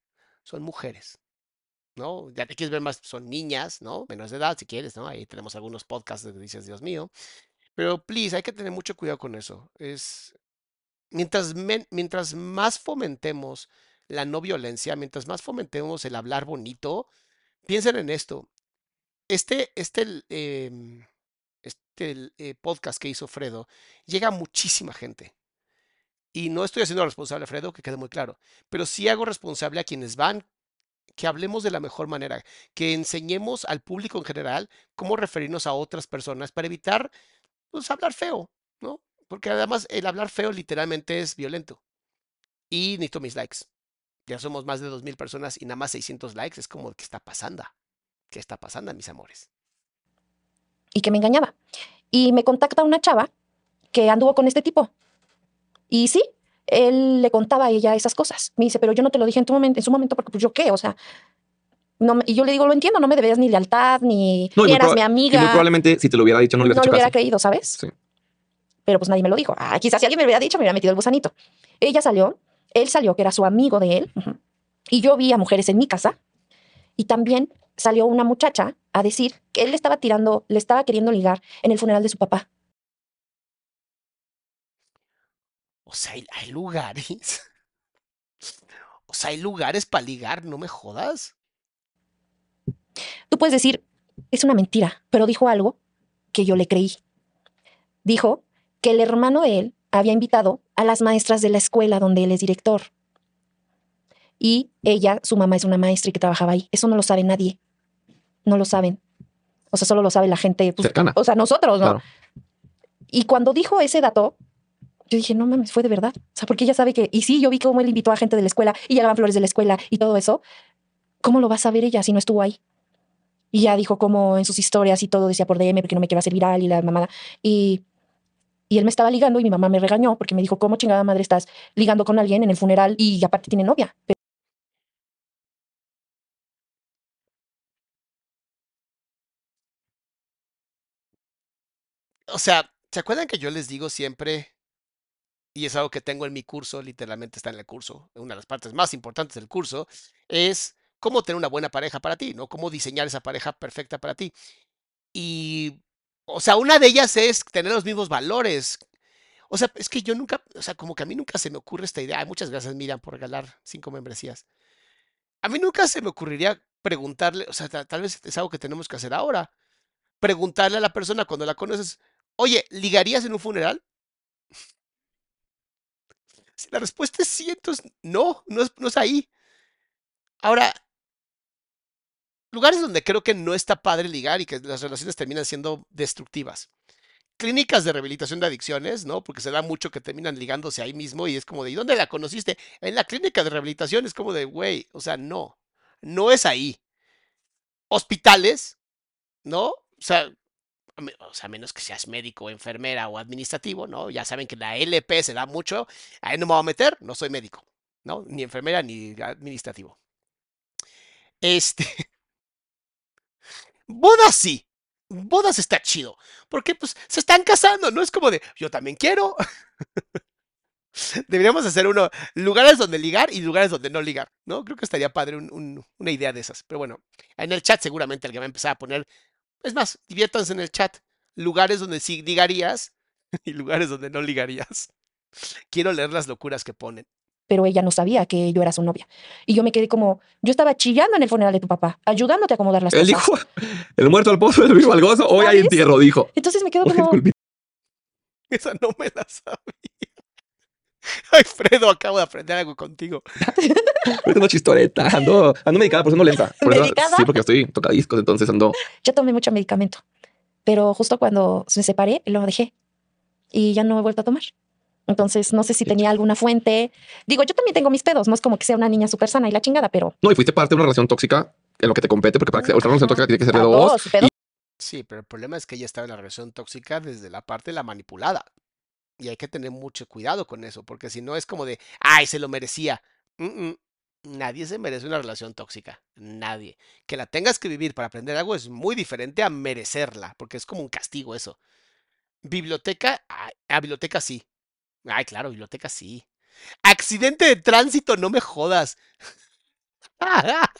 son mujeres. ¿no? Ya te quieres ver más, son niñas, ¿no? Menores de edad, si quieres, ¿no? Ahí tenemos algunos podcasts donde dices, Dios mío. Pero, please, hay que tener mucho cuidado con eso. Es, mientras, mientras más fomentemos la no violencia, mientras más fomentemos el hablar bonito, piensen en esto. Este, este, em, este eh, podcast que hizo Fredo llega a muchísima gente. Y no estoy haciendo responsable a Fredo, que quede muy claro, pero sí hago responsable a quienes van, que hablemos de la mejor manera, que enseñemos al público en general cómo referirnos a otras personas para evitar, pues, hablar feo, ¿no? Porque además el hablar feo literalmente es violento. Y necesito mis likes. Ya somos más de 2.000 personas y nada más 600 likes. Es como, ¿qué está pasando? ¿Qué está pasando, mis amores? y que me engañaba. Y me contacta una chava que anduvo con este tipo. Y sí, él le contaba a ella esas cosas. Me dice, pero yo no te lo dije en, tu momento, en su momento porque pues yo qué, o sea... No, me- y yo le digo, lo entiendo, no me debías ni lealtad, ni, No, y ni eras mi Y amiga. muy probablemente si te lo hubiera dicho no le no lo hecho hubiera caso. creído, ¿sabes? Sí. Pero pues nadie me lo dijo. Ah, quizás si alguien me lo hubiera dicho, me hubiera metido el gusanito. Ella salió, él salió, que era su amigo de él, y yo vi a mujeres en mi casa, y también salió una muchacha a decir que él le estaba tirando, le estaba queriendo ligar en el funeral de su papá. O sea, hay, hay lugares. O sea, hay lugares para ligar, no me jodas. Tú puedes decir, es una mentira, pero dijo algo que yo le creí. Dijo que el hermano de él había invitado a las maestras de la escuela donde él es director. Y ella, su mamá es una maestra y que trabajaba ahí. Eso no lo sabe nadie. No lo saben. O sea, solo lo sabe la gente. pues, Cercana. O sea, nosotros, ¿no? Claro. Y cuando dijo ese dato, yo dije, no mames, fue de verdad. O sea, porque ella sabe que, y sí, yo vi cómo él invitó a gente de la escuela y llegaban flores de la escuela y todo eso. ¿Cómo lo va a saber ella si no estuvo ahí? Y ya dijo como en sus historias y todo decía por DM porque no me quiero hacer viral y la mamada. Y, y él me estaba ligando y mi mamá me regañó porque me dijo, ¿cómo chingada madre estás ligando con alguien en el funeral y aparte tiene novia? O sea, ¿se acuerdan que yo les digo siempre, y es algo que tengo en mi curso, literalmente está en el curso, una de las partes más importantes del curso, es cómo tener una buena pareja para ti, ¿no? Cómo diseñar esa pareja perfecta para ti. Y, o sea, una de ellas es tener los mismos valores. O sea, es que yo nunca, o sea, como que a mí nunca se me ocurre esta idea. Ay, muchas gracias, Miriam, por regalar cinco membresías. A mí nunca se me ocurriría preguntarle, o sea, ta- tal vez es algo que tenemos que hacer ahora. Preguntarle a la persona cuando la conoces, oye, ¿ligarías en un funeral? Si la respuesta es sí, entonces no, no no es ahí. Ahora, lugares donde creo que no está padre ligar y que las relaciones terminan siendo destructivas. Clínicas de rehabilitación de adicciones, ¿no? Porque se da mucho que terminan ligándose ahí mismo y es como de, ¿y dónde la conociste? En la clínica de rehabilitación es como de, güey, o sea, no, no es ahí. Hospitales, ¿no? O sea, a menos que seas médico, enfermera o administrativo, ¿no? Ya saben que la LP se da mucho, ahí no me voy a meter, no soy médico, ¿no? Ni enfermera ni administrativo. Este, bodas sí, bodas está chido, porque pues se están casando, no es como de, yo también quiero. Deberíamos hacer uno, lugares donde ligar y lugares donde no ligar, ¿no? Creo que estaría padre un- un- una idea de esas. Pero bueno, en el chat seguramente alguien va a empezar a poner, es más, diviértanse en el chat, lugares donde sí ligarías y lugares donde no ligarías. Quiero leer las locuras que ponen. Pero ella no sabía que yo era su novia. Y yo me quedé como, yo estaba chillando en el funeral de tu papá, ayudándote a acomodar las Él cosas. dijo, el muerto al pozo, el vivo al gozo, hoy hay entierro, dijo. Entonces me quedo como. Esa no me la sabía. Ay, Fredo, acabo de aprender algo contigo. Es una chistoreta. Ando, ando medicada, por eso no lenta. Por eso- sí, porque estoy tocadiscos, entonces ando. ya tomé mucho medicamento. Pero justo cuando me separé, lo dejé. Y ya no he vuelto a tomar. Entonces, no sé si tenía alguna fuente. Digo, yo también tengo mis pedos. No es como que sea una niña súper sana y la chingada, pero... No, y fuiste parte de una relación tóxica en lo que te compete, porque para que sea una relación tóxica tiene que ser de dos. pedos. Sí, pero el problema es que ella estaba en la relación tóxica desde la parte de la manipulada. Y hay que tener mucho cuidado con eso, porque si no es como de, ay, se lo merecía. Mm, mm. Nadie se merece una relación tóxica. Nadie. Que la tengas que vivir para aprender algo es muy diferente a merecerla, porque es como un castigo eso. Biblioteca, ay, a biblioteca sí. Ay, claro, biblioteca sí. Accidente de tránsito, no me jodas.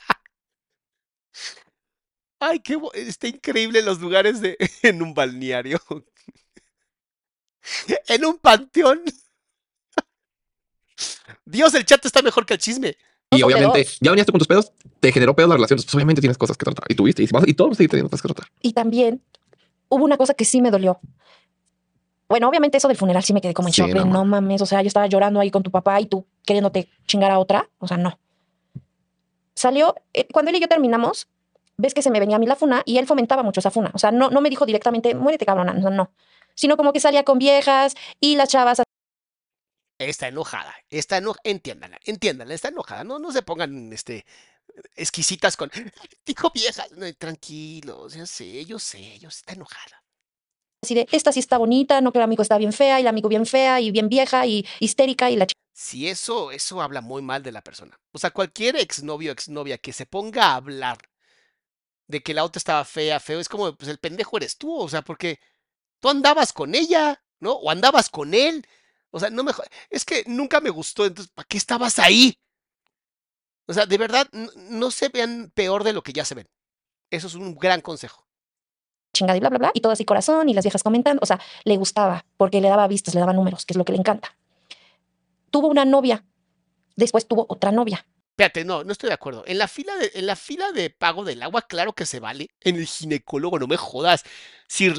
Ay, qué bo- está increíble los lugares de en un balneario. En un panteón. Dios, el chat está mejor que el chisme. Y obviamente, pedos. ya venías tú con tus pedos, te generó pedos la relación. Pues obviamente tienes cosas que tratar. Y tuviste, y, vas- y todos sí teniendo cosas que tratar. Y también hubo una cosa que sí me dolió. Bueno, obviamente eso del funeral sí me quedé como en Sí, shock. de, no, no mames, o sea, yo estaba llorando ahí con tu papá y tú queriéndote chingar a otra. O sea, no. Salió, eh, cuando él y yo terminamos, ves que se me venía a mí la funa y él fomentaba mucho esa funa. O sea, no, no me dijo directamente, muérete cabrona, o sea, no. Sino como que salía con viejas y las chavas Está enojada. Está enojada. Entiéndanla, entiéndanla. Está enojada. No, no se pongan este exquisitas con. Dijo vieja. No, tranquilos, yo sé, yo sé, yo sé, está enojada. Así de, esta sí está bonita, no que el amigo está bien fea y el amigo bien fea y bien vieja y histérica y la Si eso, eso habla muy mal de la persona. O sea, cualquier exnovio o exnovia que se ponga a hablar de que la otra estaba fea, feo, es como, pues el pendejo eres tú, o sea, porque tú andabas con ella, ¿no? O andabas con él. O sea, no me... Es que nunca me gustó, entonces, ¿para qué estabas ahí? O sea, de verdad, n- no se vean peor de lo que ya se ven. Eso es un gran consejo. Chingada y bla, bla, bla, y todo así corazón y las viejas comentando. O sea, le gustaba porque le daba vistas, le daba números, que es lo que le encanta. Tuvo una novia, después tuvo otra novia. Espérate, no, no estoy de acuerdo. En la fila de, en la fila de pago del agua, claro que se vale. En el ginecólogo, no me jodas. Sir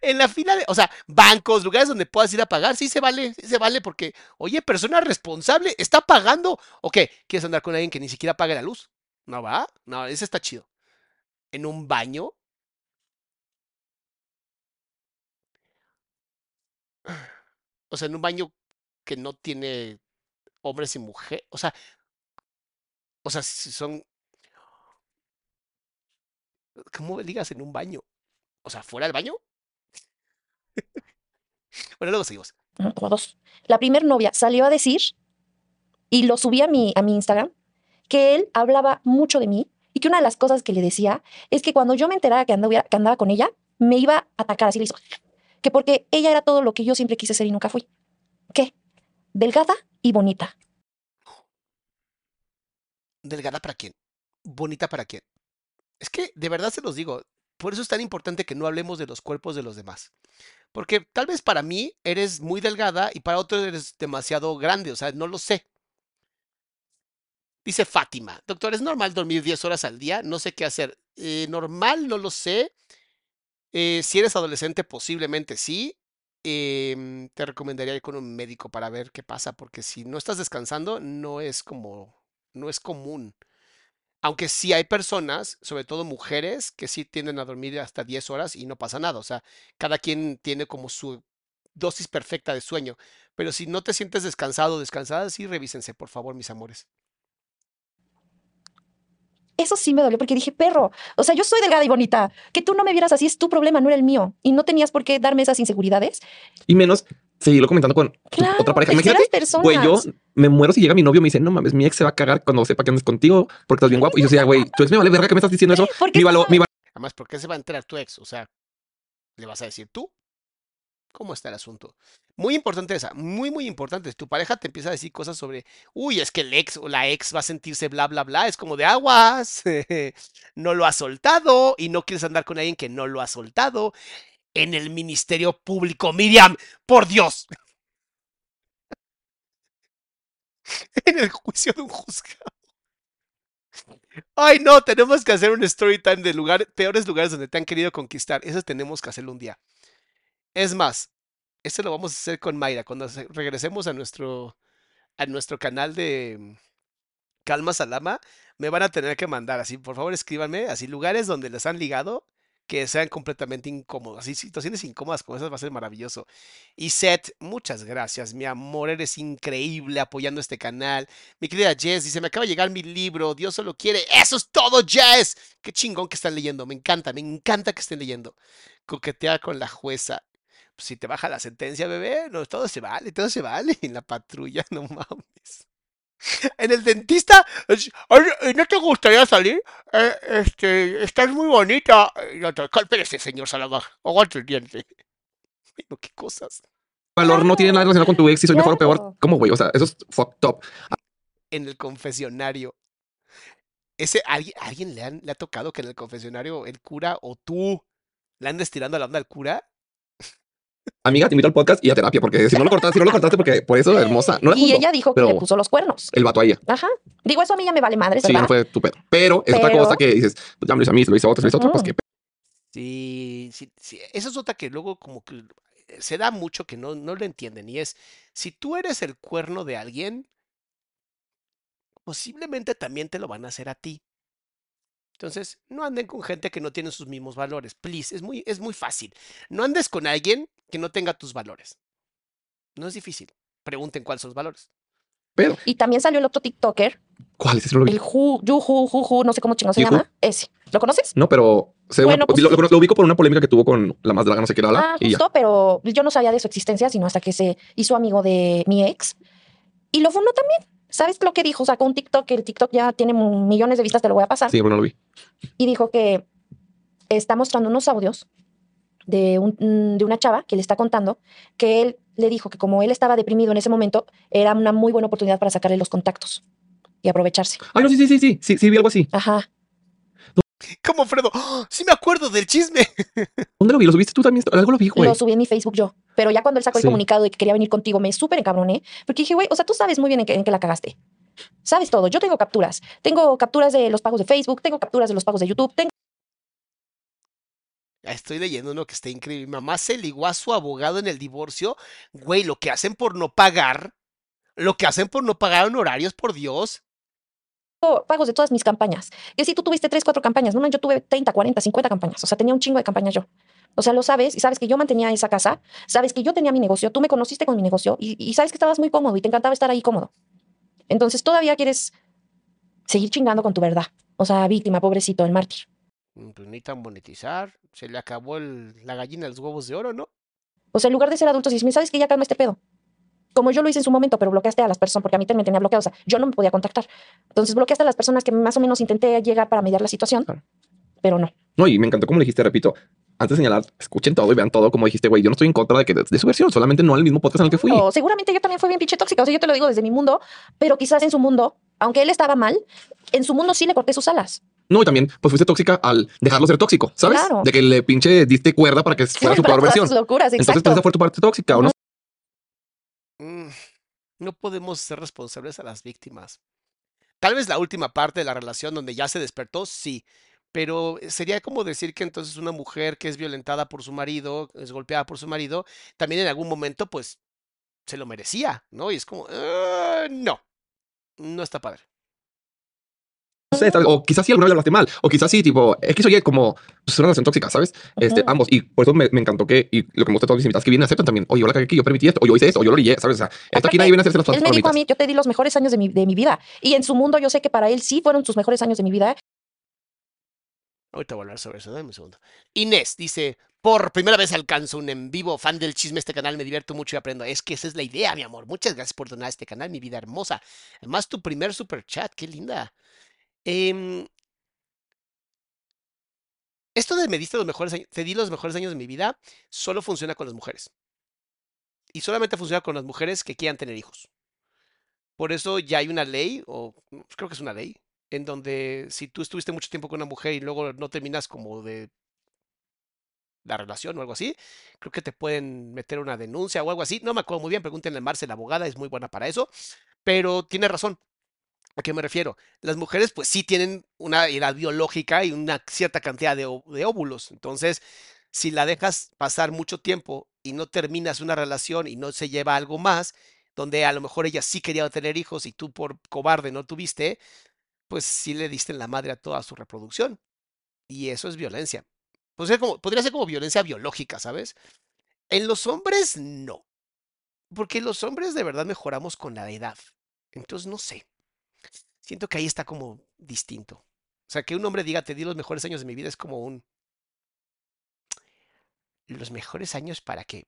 En la fila de, o sea, bancos, lugares donde puedas ir a pagar, sí se vale, sí se vale porque, oye, persona responsable, está pagando. ¿O qué? ¿Quieres andar con alguien que ni siquiera pague la luz? ¿No va? No, ese está chido. En un baño. O sea, en un baño que no tiene hombres y mujeres. O sea, o sea, si son. ¿Cómo digas en un baño? O sea, fuera del baño. Bueno, luego seguimos. Como dos. La primer novia salió a decir, y lo subí a mi, a mi Instagram, que él hablaba mucho de mí y que una de las cosas que le decía es que cuando yo me enterara que andaba, que andaba con ella, me iba a atacar, así le hizo. Que porque ella era todo lo que yo siempre quise ser y nunca fui. ¿Qué? Delgada y bonita. ¿Delgada para quién? ¿Bonita para quién? Es que de verdad se los digo. Por eso es tan importante que no hablemos de los cuerpos de los demás. Porque tal vez para mí eres muy delgada y para otros eres demasiado grande. O sea, no lo sé. Dice Fátima, doctor, ¿es normal dormir 10 horas al día? No sé qué hacer. Eh, normal, no lo sé. Eh, si eres adolescente, posiblemente sí. Em, te recomendaría ir con un médico para ver qué pasa, porque si no estás descansando, no es como, no es común. Aunque sí hay personas, sobre todo mujeres, que sí tienden a dormir hasta 10 horas y no pasa nada. O sea, cada quien tiene como su dosis perfecta de sueño. Pero si no te sientes descansado o descansada, sí revísense, por favor, mis amores. Eso sí me dolió porque dije, perro, o sea, yo soy delgada y bonita. Que tú no me vieras así es tu problema, no era el mío. Y no tenías por qué darme esas inseguridades. Y menos seguirlo comentando con Claro, otra pareja. Imagínate, güey, yo me muero si llega mi novio y me dice, no mames, mi ex se va a cagar cuando sepa que andes contigo porque estás bien guapo. Y yo decía, güey, tu ex me vale verga que me estás diciendo eso. ¿Por qué Mi, mi Además, ¿por qué se va a enterar tu ex? O sea, ¿le vas a decir tú? ¿Cómo está el asunto? Muy importante esa, muy, muy importante. Tu pareja te empieza a decir cosas sobre, uy, es que el ex o la ex va a sentirse bla, bla, bla. Es como de aguas, no lo ha soltado y no quieres andar con alguien que no lo ha soltado. En el Ministerio Público, Miriam, por Dios. en el juicio de un juzgado. Ay, no, tenemos que hacer un story time de lugar, peores lugares donde te han querido conquistar. Eso tenemos que hacerlo un día. Es más, esto lo vamos a hacer con Mayra cuando se- regresemos a nuestro a nuestro canal de mm, Calma Salama. Me van a tener que mandar así, por favor, escríbanme así lugares donde les han ligado que sean completamente incómodos. Así situaciones incómodas como esas va a ser maravilloso. Y Seth, muchas gracias, mi amor, eres increíble apoyando este canal. Mi querida Jess dice, me acaba de llegar mi libro, Dios solo quiere. Eso es todo, Jess. Qué chingón que están leyendo, me encanta, me encanta que estén leyendo. Coquetea con la jueza. Pues, si te baja la sentencia, bebé, no, todo se vale, todo se vale. En la patrulla, no mames. En el dentista, es, "Oye, ¿no te gustaría salir? Eh, este, estás muy bonita. Y otro, Espérese, señor Salama, aguante el diente. Bueno, qué cosas. valor no tiene nada relacionado con tu ex si soy mejor o peor. ¿Cómo, güey? O sea, eso es fucked up. En el confesionario. Ese, ¿alguien, alguien le, han- le ha tocado que en el confesionario el cura o tú le andes tirando la onda al cura? Amiga, te invito al podcast y a terapia, porque si no lo cortaste, si no lo cortaste, porque por eso, hermosa. No la y ella dijo que le puso los cuernos. el vato a ella. Ajá. Digo, eso a mí ya me vale madre, Sí, no fue tu pedo. Pero es otra Pero- cosa que dices, pues ya me lo hizo a mí, se lo hizo a otro, se lo hizo a otro, pues Ujú. que Sí, sí, sí, Esa es otra que luego como que se da mucho que no, no lo entienden. Y es, si tú eres el cuerno de alguien, posiblemente también te lo van a hacer a ti. Entonces, no anden con gente que no tiene sus mismos valores. Please, es muy, es muy fácil. No andes con alguien que no tenga tus valores. No es difícil. Pregunten cuáles son los valores. Pero, Y también salió el otro TikToker, ¿cuál es? Ese el Hu, Yuhu, Juju, no sé cómo chingón se llama. Ese. ¿Lo conoces? No, pero sé Bueno, una- pues- lo, lo- lo ubico por una polémica que tuvo con la más draga, no sé qué era, Ah, y ya. justo, pero yo no sabía de su existencia, sino hasta que se hizo amigo de mi ex. Y lo fundó también. ¿Sabes lo que dijo? Sacó un TikTok, que el TikTok ya tiene millones de vistas, te lo voy a pasar. Sí, pero no lo vi. Y dijo que está mostrando unos audios de, un- mm, de una chava que le está contando que él le dijo que como él estaba deprimido en ese momento, era una muy buena oportunidad para sacarle los contactos y aprovecharse. Ay, no, sí, sí, sí, sí, sí, sí, vi algo así. Ajá. ¿Cómo, Fredo? ¡Oh! sí me acuerdo del chisme. ¿Dónde lo vi? ¿Lo subiste tú también? Algo lo vi, güey. Lo subí en mi Facebook yo. Pero ya cuando él sacó Sí. el comunicado de que quería venir contigo, me súper encabroné. Porque dije, güey, o sea, tú sabes muy bien en qué, en qué la cagaste. Sabes todo. Yo tengo capturas. Tengo capturas de los pagos de Facebook, tengo capturas de los pagos de YouTube, tengo Ah, Estoy leyendo uno que está increíble. Mi mamá se ligó a su abogado en el divorcio. Güey, lo que hacen por no pagar. Lo que hacen por no pagar honorarios, por Dios. Pagos de todas mis campañas. Que si tú tuviste tres, cuatro campañas, no, yo tuve 30, 40, 50 campañas. O sea, tenía un chingo de campañas yo. O sea, lo sabes y sabes que yo mantenía esa casa, sabes que yo tenía mi negocio, tú me conociste con mi negocio y, y sabes que estabas muy cómodo y te encantaba estar ahí cómodo. Entonces todavía quieres seguir chingando con tu verdad. O sea, víctima, pobrecito, el mártir. Mm, Pues necesitan monetizar. Se le acabó el- la gallina de los huevos de oro, ¿no? O sea, en lugar de ser adultos y decirme, ¿sabes que ya calma este pedo? Como yo lo hice en su momento, pero bloqueaste a las personas, porque a mí también me tenía bloqueado, o sea, yo no me podía contactar. Entonces bloqueaste a las personas que más o menos intenté llegar para mediar la situación, Claro. pero no. No, y me encantó como le dijiste, repito, antes de señalar, escuchen todo y vean todo, como dijiste, güey, yo no estoy en contra de que de, de su versión, solamente no al mismo podcast en el que fui. O seguramente yo también fui bien pinche tóxica, o sea, yo te lo digo desde mi mundo, pero quizás en su mundo, aunque él estaba mal, en su mundo sí le corté sus alas. No, y también, pues fuiste tóxica al dejarlo ser tóxico, ¿sabes? Claro. De que le pinche diste cuerda para que fuera su peor versión. locuras, Entonces, pues esa fue tu parte tóxica, ¿o no? No podemos ser responsables a las víctimas. Tal vez la última parte de la relación donde ya se despertó, sí. Pero sería como decir que entonces una mujer que es violentada por su marido, es golpeada por su marido, también en algún momento, pues, se lo merecía, ¿no? Y es como, "Ah, no, no está padre. No sé, ¿sabes? o quizás sí alguna vez lo hablaste mal, o quizás sí, tipo, es que soy como pues, una relación tóxica, ¿sabes? Este, ambos, y por eso me, me encantó que, y lo que me gusta de todos mis invitados que vienen aceptan también, oye, yo la cagué aquí, yo permití esto, o yo hice esto, o yo lo orillé, ¿sabes? O sea, esto aquí nadie viene a hacerse las Él me dijo a mí, yo te di los mejores años de mi, de mi vida. Y en su mundo yo sé que para él sí fueron sus mejores años de mi vida. Ahorita voy a hablar sobre eso, dame un segundo. Inés dice, por primera vez alcanzo un en vivo, fan del chisme este canal, me divierto mucho y aprendo. Es que esa es la idea, mi amor. Muchas gracias por donar a este canal, mi vida hermosa. Además, tu primer super chat, qué linda. Em, esto de me diste los mejores años, te di los mejores años de mi vida, solo funciona con las mujeres. Y solamente funciona con las mujeres que quieran tener hijos. Por eso ya hay una ley, o creo que es una ley, en donde si tú estuviste mucho tiempo con una mujer y luego no terminas como de la relación o algo así, creo que te pueden meter una denuncia o algo así. No me acuerdo muy bien, pregúntenle a Marce, la abogada, es muy buena para eso, pero tiene razón. ¿A qué me refiero? Las mujeres pues sí tienen una edad biológica y una cierta cantidad de, de óvulos. Entonces, si la dejas pasar mucho tiempo y no terminas una relación y no se lleva algo más, donde a lo mejor ella sí quería tener hijos y tú por cobarde no tuviste, pues sí le diste en la madre a toda su reproducción. Y eso es violencia. Podría ser como, podría ser como violencia biológica, ¿sabes? En los hombres no. Porque los hombres de verdad mejoramos con la edad. Entonces no sé. Siento que ahí está como distinto. O sea, que un hombre diga, te di los mejores años de mi vida es como un... ¿Los mejores años para qué?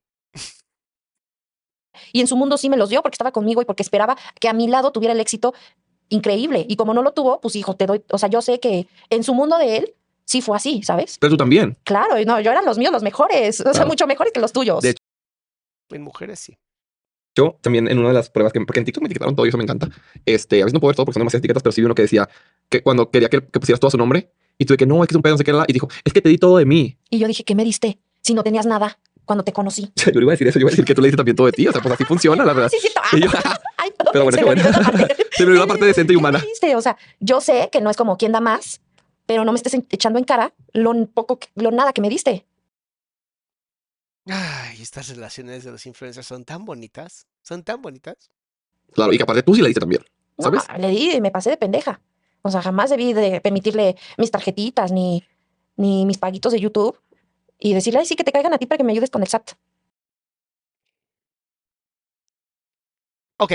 Y en su mundo sí me los dio porque estaba conmigo y porque esperaba que a mi lado tuviera el éxito increíble. Y como no lo tuvo, pues hijo, te doy, o sea, yo sé que en su mundo de él sí fue así, ¿sabes? Pero tú también. Claro, y no, yo eran los míos los mejores, o sea, mucho mejores que los tuyos. De En mujeres sí. Yo también en una de las pruebas que, porque en TikTok me etiquetaron todo y eso me encanta. Este, a veces no puedo ver todo porque son demasiadas etiquetas, pero sí vi uno que decía que cuando quería que, que pusieras todo su nombre y tuve que no, es que es un pedo, no sé qué, y dijo, es que te di todo de mí. Y yo dije, ¿qué me diste? Si no tenías nada cuando te conocí. yo le iba a decir eso, yo iba a decir que tú le diste también todo de ti, o sea, pues así funciona, la verdad. Sí, sí, Y yo, Ay, perdón, pero bueno, se qué bueno. Se me olvidó la parte decente y ¿Qué me humana. O sea, yo sé que no es como quien da más, pero no me estés echando en cara lo poco, lo nada que me diste. Ay, estas relaciones de los influencers son tan bonitas. Son tan bonitas. Claro, y que aparte tú sí le diste también, No, ¿sabes? le di y me pasé de pendeja. O sea, jamás debí de permitirle mis tarjetitas ni, ni mis paguitos de YouTube y decirle, ay, sí, que te caigan a ti para que me ayudes con el SAT. Ok.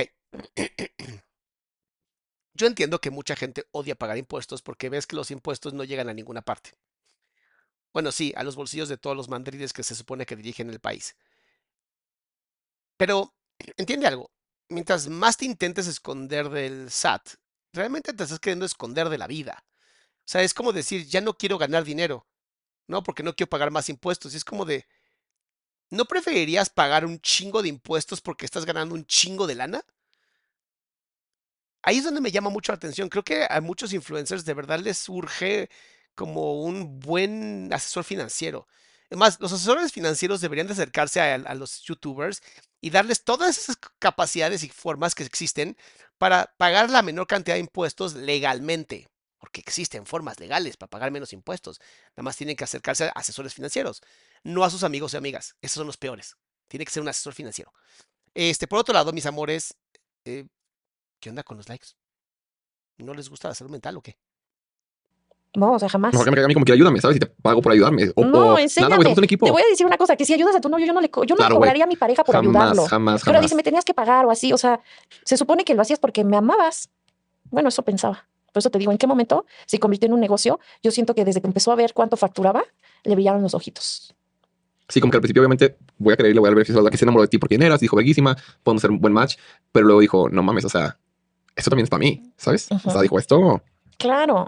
Yo entiendo que mucha gente odia pagar impuestos porque ves que los impuestos no llegan a ninguna parte. Bueno, sí, a los bolsillos de todos los mandriles que se supone que dirigen el país. Pero, entiende algo, mientras más te intentes esconder del SAT, realmente te estás queriendo esconder de la vida. O sea, es como decir, ya no quiero ganar dinero, ¿no? Porque no quiero pagar más impuestos. Y es como de, ¿no preferirías pagar un chingo de impuestos porque estás ganando un chingo de lana? Ahí es donde me llama mucho la atención. Creo que a muchos influencers de verdad les surge como un buen asesor financiero. Además, los asesores financieros deberían de acercarse a, los youtubers y darles todas esas capacidades y formas que existen para pagar la menor cantidad de impuestos legalmente. Porque existen formas legales para pagar menos impuestos. Nada más tienen que acercarse a asesores financieros, no a sus amigos y amigas. Esos son los peores. Tiene que ser un asesor financiero. Este, por otro lado, mis amores, eh, ¿qué onda con los likes? ¿No les gusta la salud mental o qué? No, o sea, jamás. Mejor que me caiga a mí como que ayúdame, ¿sabes? Y te pago por ayudarme. O, No, o nada, enséñame. güey, somos un equipo. Te voy a decir una cosa, que si ayudas a tu novio, yo no le, yo no Claro, cobraría a mi pareja por Jamás, ayudarlo. jamás, Pero jamás. dice, me tenías que pagar o así. O sea, se supone que lo hacías porque me amabas. Bueno, eso pensaba. Por eso te digo, ¿en qué momento se convirtió en un negocio? Yo siento que desde que empezó a ver cuánto facturaba, le brillaron los ojitos. Sí, como que al principio obviamente voy a creer y le voy a ver si es verdad que se enamoró de ti por quién eras, dijo verguísima, podemos hacer un buen match, pero luego dijo, no mames, o sea, esto también es para mí, ¿sabes? O sea, dijo esto, Claro.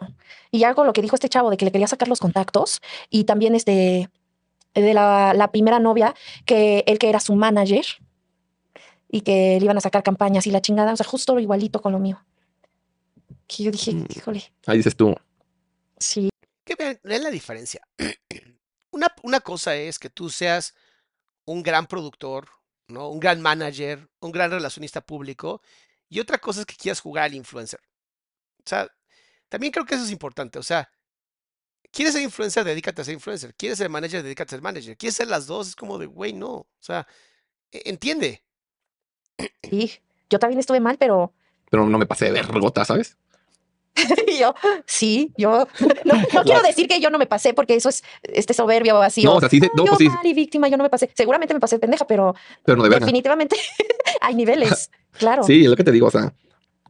Y algo lo que dijo este chavo de que le quería sacar los contactos y también este de la, la primera novia que él que era su manager y que le iban a sacar campañas y la chingada, o sea, justo igualito con lo mío. Que yo dije, Mm. híjole, ahí dices tú, sí, Que vean, vean la diferencia. Una, una cosa es que tú seas un gran productor, ¿no? Un gran manager, un gran relacionista público, y otra cosa es que quieras jugar al influencer. O sea, también creo que eso es importante. O sea, quieres ser influencer, dedícate a ser influencer. Quieres ser manager, dedícate a ser manager. Quieres ser las dos, es como de, güey, no. O sea, e- entiende. sí. Yo también estuve mal, pero pero no me pasé de vergota, ¿sabes? y yo, sí, yo no, no quiero decir que yo no me pasé porque eso es este soberbio o así. No, o, sea, sí, no, yo pues sí, mal y víctima, yo no me pasé. Seguramente me pasé de pendeja, pero pero no de definitivamente hay niveles, claro. Sí, es lo que te digo, o sea,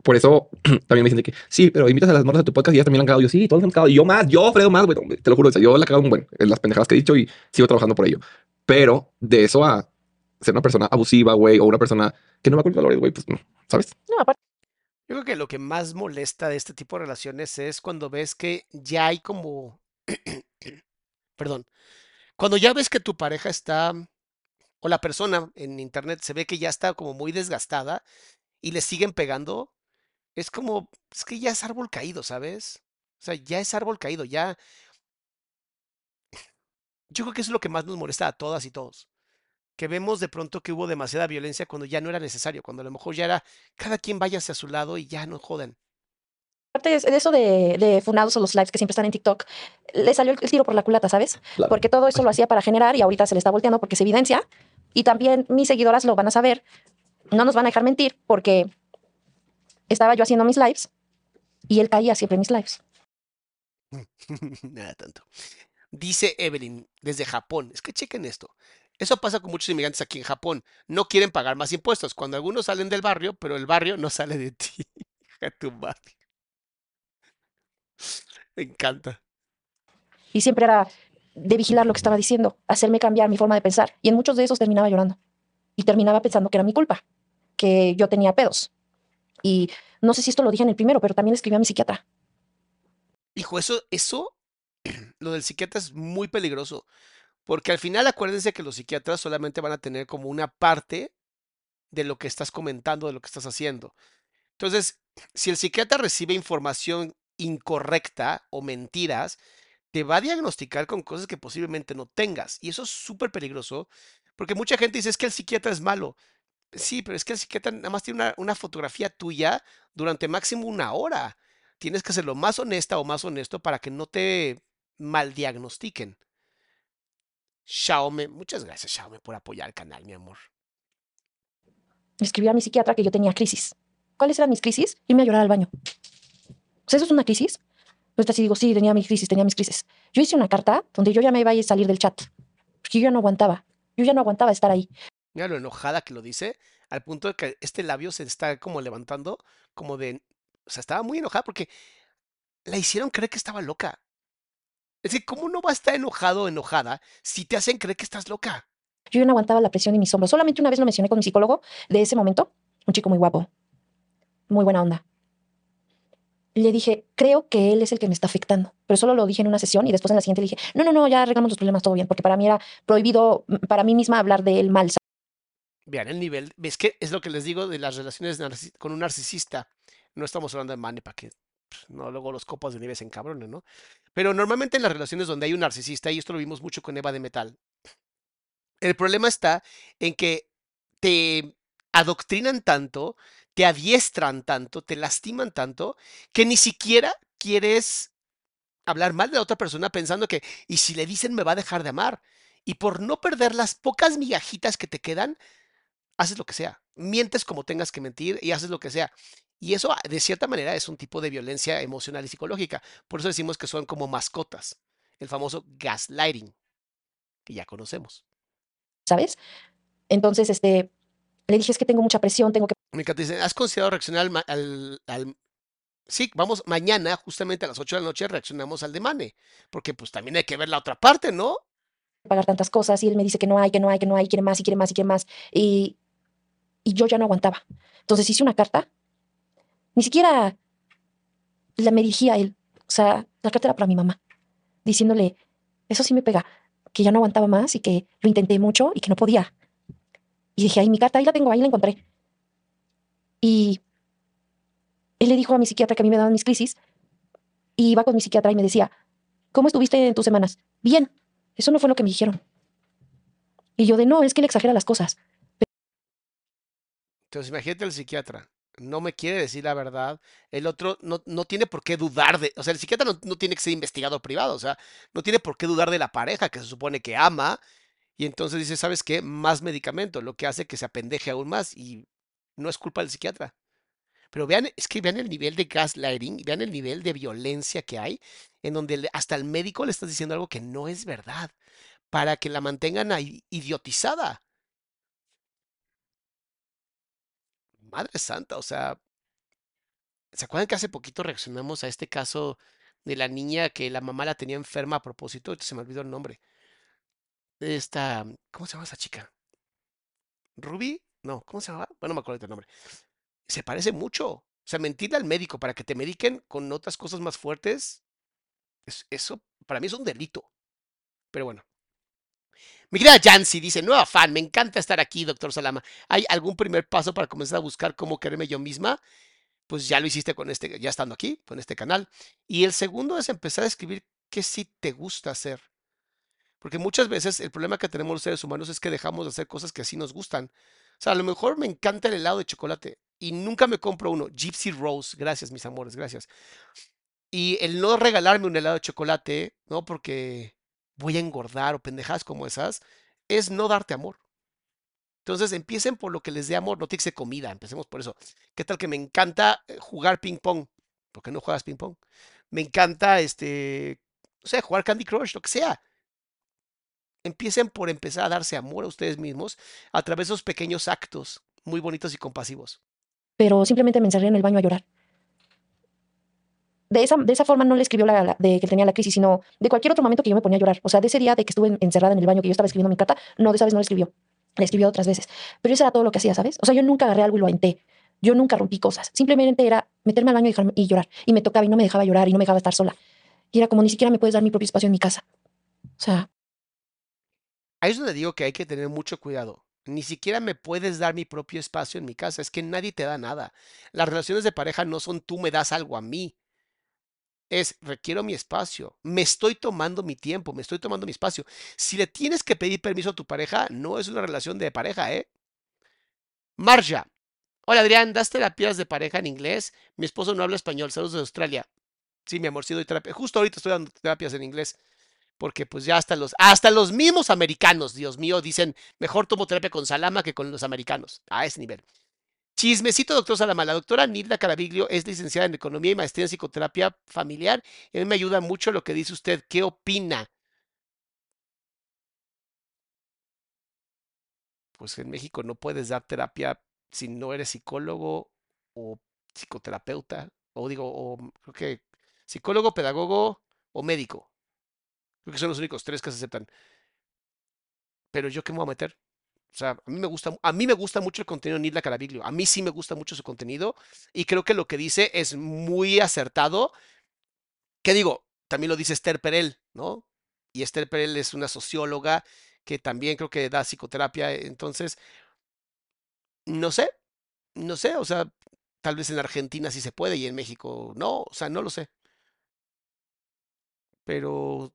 por eso también me dicen de que sí, pero invitas a las morras a tu podcast y ellas también la han cagado. Yo sí, todos han cagado. Y yo más, yo, Fredo, más, güey. Te lo juro, o sea, yo la he cagado un buen en las pendejadas que he dicho y sigo trabajando por ello. Pero de eso a ser una persona abusiva, güey, o una persona que no me acuerdo valores, güey, pues no, ¿sabes? No, aparte, Yo creo que lo que más molesta de este tipo de relaciones es cuando ves que ya hay como, perdón, cuando ya ves que tu pareja está, o la persona en internet se ve que ya está como muy desgastada y le siguen pegando, es como, es que ya es árbol caído, ¿sabes? O sea, ya es árbol caído, ya. Yo creo que eso es lo que más nos molesta a todas y todos. Que vemos de pronto que hubo demasiada violencia cuando ya no era necesario, cuando a lo mejor ya era cada quien váyase a su lado y ya no jodan. aparte de eso de, de funados o los lives que siempre están en TikTok, le salió el, el tiro por la culata, ¿sabes? Claro. Porque todo eso lo hacía para generar y ahorita se le está volteando porque se evidencia. Y también mis seguidoras lo van a saber. No nos van a dejar mentir porque estaba yo haciendo mis lives y él caía siempre en mis lives. Nada tanto. Dice Evelyn desde Japón. Es que chequen esto. Eso pasa con muchos inmigrantes aquí en Japón. No quieren pagar más impuestos. Cuando algunos salen del barrio, pero el barrio no sale de ti. A tu madre. Me encanta. Y siempre era de vigilar lo que estaba diciendo, hacerme cambiar mi forma de pensar. Y en muchos de esos terminaba llorando. Y terminaba pensando que era mi culpa, que yo tenía pedos. Y no sé si esto lo dije en el primero, pero también escribí a mi psiquiatra. Hijo, eso, eso, lo del psiquiatra es muy peligroso. Porque al final acuérdense que los psiquiatras solamente van a tener como una parte de lo que estás comentando, de lo que estás haciendo. Entonces, si el psiquiatra recibe información incorrecta o mentiras, te va a diagnosticar con cosas que posiblemente no tengas. Y eso es súper peligroso, porque mucha gente dice, es que el psiquiatra es malo. Sí, pero es que el psiquiatra nada más tiene una, fotografía tuya durante máximo una hora. Tienes que ser lo más honesta o más honesto para que no te mal diagnostiquen. Xiaomi, muchas gracias Xiaomi por apoyar el canal, mi amor. Escribí a mi psiquiatra que yo tenía crisis. ¿Cuáles eran mis crisis? Irme a llorar al baño. O ¿eso es una crisis? Pues así digo, sí, tenía mis crisis, tenía mis crisis. Yo hice una carta donde yo ya me iba a salir del chat. Porque yo ya no aguantaba. Yo ya no aguantaba estar ahí. Mira lo enojada que lo dice, al punto de que este labio se está como levantando, como de... O sea, estaba muy enojada porque la hicieron creer que estaba loca. Es decir, ¿cómo no va a estar enojado o enojada si te hacen creer que estás loca? Yo ya no aguantaba la presión en mis hombros. Solamente una vez lo mencioné con mi psicólogo de ese momento. Un chico muy guapo. Muy buena onda. Le dije, creo que él es el que me está afectando. Pero solo lo dije en una sesión y después en la siguiente le dije, no, no, no, ya arreglamos los problemas, todo bien. Porque para mí era prohibido, para mí misma hablar de él mal. Vean el nivel. ¿Ves que es lo que les digo de las relaciones con un narcisista? No estamos hablando de money para que pues, no luego los copas de nieve se encabronen, ¿no? Pero normalmente en las relaciones donde hay un narcisista, y esto lo vimos mucho con Eva de Metal, el problema está en que te adoctrinan tanto, te adiestran tanto, te lastiman tanto, que ni siquiera quieres hablar mal de la otra persona pensando que, y si le dicen me va a dejar de amar. Y por no perder las pocas migajitas que te quedan, haces lo que sea. Mientes como tengas que mentir y haces lo que sea. Y eso, de cierta manera, es un tipo de violencia emocional y psicológica. Por eso decimos que son como mascotas. El famoso gaslighting, que ya conocemos. ¿Sabes? Entonces, este, le dije, es que tengo mucha presión, tengo que... Me dice, ¿has considerado reaccionar al, al, Sí, vamos, mañana, justamente a las 8 de la noche, reaccionamos al demane. Porque pues también hay que ver la otra parte, ¿no? Pagar tantas cosas y él me dice que no hay, que no hay, que no hay, quiere más y quiere más y quiere más. Y, y yo ya no aguantaba. Entonces hice una carta ni siquiera la me dirigía a él. O sea, la carta era para mi mamá, diciéndole, eso sí me pega, que ya no aguantaba más y que lo intenté mucho y que no podía. Y dije, ahí mi carta, ahí la tengo, ahí la encontré. Y él le dijo a mi psiquiatra que a mí me daban mis crisis y iba con mi psiquiatra y me decía, ¿cómo estuviste en tus semanas? Bien, eso no fue lo que me dijeron. Y yo de, no, es que él exagera las cosas. Entonces imagínate el psiquiatra no me quiere decir la verdad, el otro no, no tiene por qué dudar de, o sea, el psiquiatra no, tiene que ser investigador privado, o sea, no tiene por qué dudar de la pareja que se supone que ama, y entonces dice, ¿sabes qué? Más medicamento, lo que hace que se apendeje aún más, y no es culpa del psiquiatra. Pero vean, es que vean el nivel de gaslighting, vean el nivel de violencia que hay, en donde hasta el médico le está diciendo algo que no es verdad, para que la mantengan idiotizada. Madre Santa, o sea, ¿se acuerdan que hace poquito reaccionamos a este caso de la niña que la mamá la tenía enferma a propósito? Se me olvidó el nombre. Esta, ¿cómo se llama esa chica? ¿Ruby? No, ¿cómo se llama? Bueno, no me acuerdo el nombre. Se parece mucho. O sea, mentirle al médico para que te mediquen con otras cosas más fuertes, eso para mí es un delito. Pero bueno, mi querida Jancy dice, nueva fan, me encanta estar aquí, doctor Salama. ¿Hay algún primer paso para comenzar a buscar cómo quererme yo misma? Pues ya lo hiciste con este, ya estando aquí, con este canal. Y el segundo es empezar a escribir qué sí te gusta hacer. Porque muchas veces el problema que tenemos los seres humanos es que dejamos de hacer cosas que así nos gustan. O sea, a lo mejor me encanta el helado de chocolate y nunca me compro uno. Gypsy Rose, gracias mis amores, gracias. Y el no regalarme un helado de chocolate, ¿no? Porque voy a engordar o pendejadas como esas, es no darte amor. Entonces empiecen por lo que les dé amor, no tiene que comida, empecemos por eso. ¿Qué tal que me encanta eh, jugar ping pong? ¿Por qué no juegas ping pong? Me encanta, este, o sea, jugar Candy Crush, lo que sea. Empiecen por empezar a darse amor a ustedes mismos a través de esos pequeños actos muy bonitos y compasivos. Pero simplemente me encerré en el baño a llorar de esa, de esa forma no le escribió la, de que tenía la crisis, sino de cualquier otro momento que yo me ponía a llorar. O sea, de ese día de que estuve encerrada en el baño, que yo estaba escribiendo mi carta, no, de esa vez no le escribió. Le escribió otras veces. Pero eso era todo lo que hacía, ¿sabes? O sea, yo nunca agarré algo y lo aventé. Yo nunca rompí cosas. Simplemente era meterme al baño y, y llorar. Y me tocaba y no me dejaba llorar y no me dejaba estar sola. Y era como ni siquiera me puedes dar mi propio espacio en mi casa. O sea. Ahí es donde digo que hay que tener mucho cuidado. Ni siquiera me puedes dar mi propio espacio en mi casa. Es que nadie te da nada. Las relaciones de pareja no son tú me das algo a mí. Es requiero mi espacio. Me estoy tomando mi tiempo, me estoy tomando mi espacio. Si le tienes que pedir permiso a tu pareja, no es una relación de pareja, ¿eh? Marja. Hola Adrián, ¿das terapias de pareja en inglés? Mi esposo no habla español. Saludos de Australia. Sí, mi amor, sí doy terapia. Justo ahorita estoy dando terapias en inglés. Porque pues ya hasta los, hasta los mismos americanos, Dios mío, dicen, mejor tomo terapia con Salama que con los americanos. A ese nivel. Chismecito, doctor Salama. La doctora Nilda Caraviglio es licenciada en Economía y Maestría en Psicoterapia Familiar. A mí me ayuda mucho lo que dice usted. ¿Qué opina? Pues en México no puedes dar terapia si no eres psicólogo o psicoterapeuta. O digo, o creo que psicólogo, pedagogo o médico. Creo que son los únicos tres que se aceptan. Pero yo qué me voy a meter. O sea, a mí me gusta, a mí me gusta mucho el contenido de Nidla Caraviglio. A mí sí me gusta mucho su contenido y creo que lo que dice es muy acertado. ¿Qué digo? También lo dice Esther Perel, ¿no? Y Esther Perel es una socióloga que también creo que da psicoterapia. Entonces, no sé, no sé, o sea, tal vez en Argentina sí se puede y en México no, o sea, no lo sé. Pero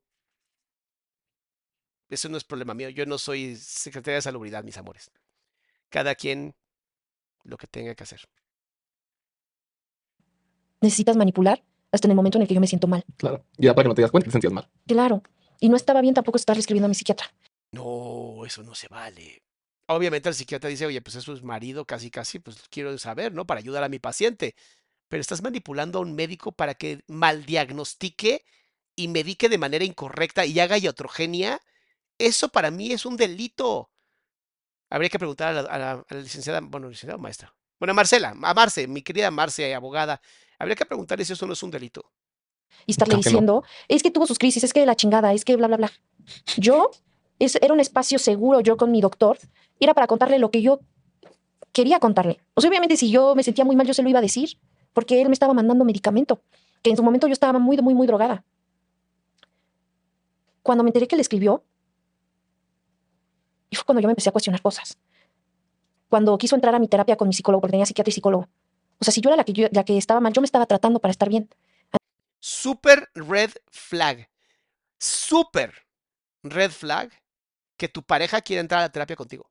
eso no es problema mío. Yo no soy secretaria de salubridad, mis amores. Cada quien lo que tenga que hacer. Necesitas manipular hasta en el momento en el que yo me siento mal. Claro. Y ya para que no te das cuenta, te sentías mal. Claro. Y no estaba bien tampoco estarle escribiendo a mi psiquiatra. No, eso no se vale. Obviamente el psiquiatra dice, oye, pues eso es marido, casi, casi, pues quiero saber, ¿no? Para ayudar a mi paciente. Pero estás manipulando a un médico para que maldiagnostique y medique de manera incorrecta y haga iatrogenia. Eso para mí es un delito. Habría que preguntar a la, a la- a la licenciada, bueno, licenciada o maestra. Bueno, a Marcela, a Marce, mi querida Marce, abogada. Habría que preguntarle si eso no es un delito. Y estarle Claro que no. diciendo, es que tuvo sus crisis, es que la chingada, es que bla, bla, bla. Yo, es, era un espacio seguro yo con mi doctor, era para contarle lo que yo quería contarle. O sea, obviamente si yo me sentía muy mal, yo se lo iba a decir, porque él me estaba mandando medicamento, que en su momento yo estaba muy, muy, muy drogada. Cuando me enteré que le escribió, y fue cuando yo me empecé a cuestionar cosas. Cuando quiso entrar a mi terapia con mi psicólogo, porque tenía psiquiatra y psicólogo. O sea, si yo era la que, yo- la que estaba mal, yo me estaba tratando para estar bien. Super red flag. Super red flag que tu pareja quiera entrar a la terapia contigo.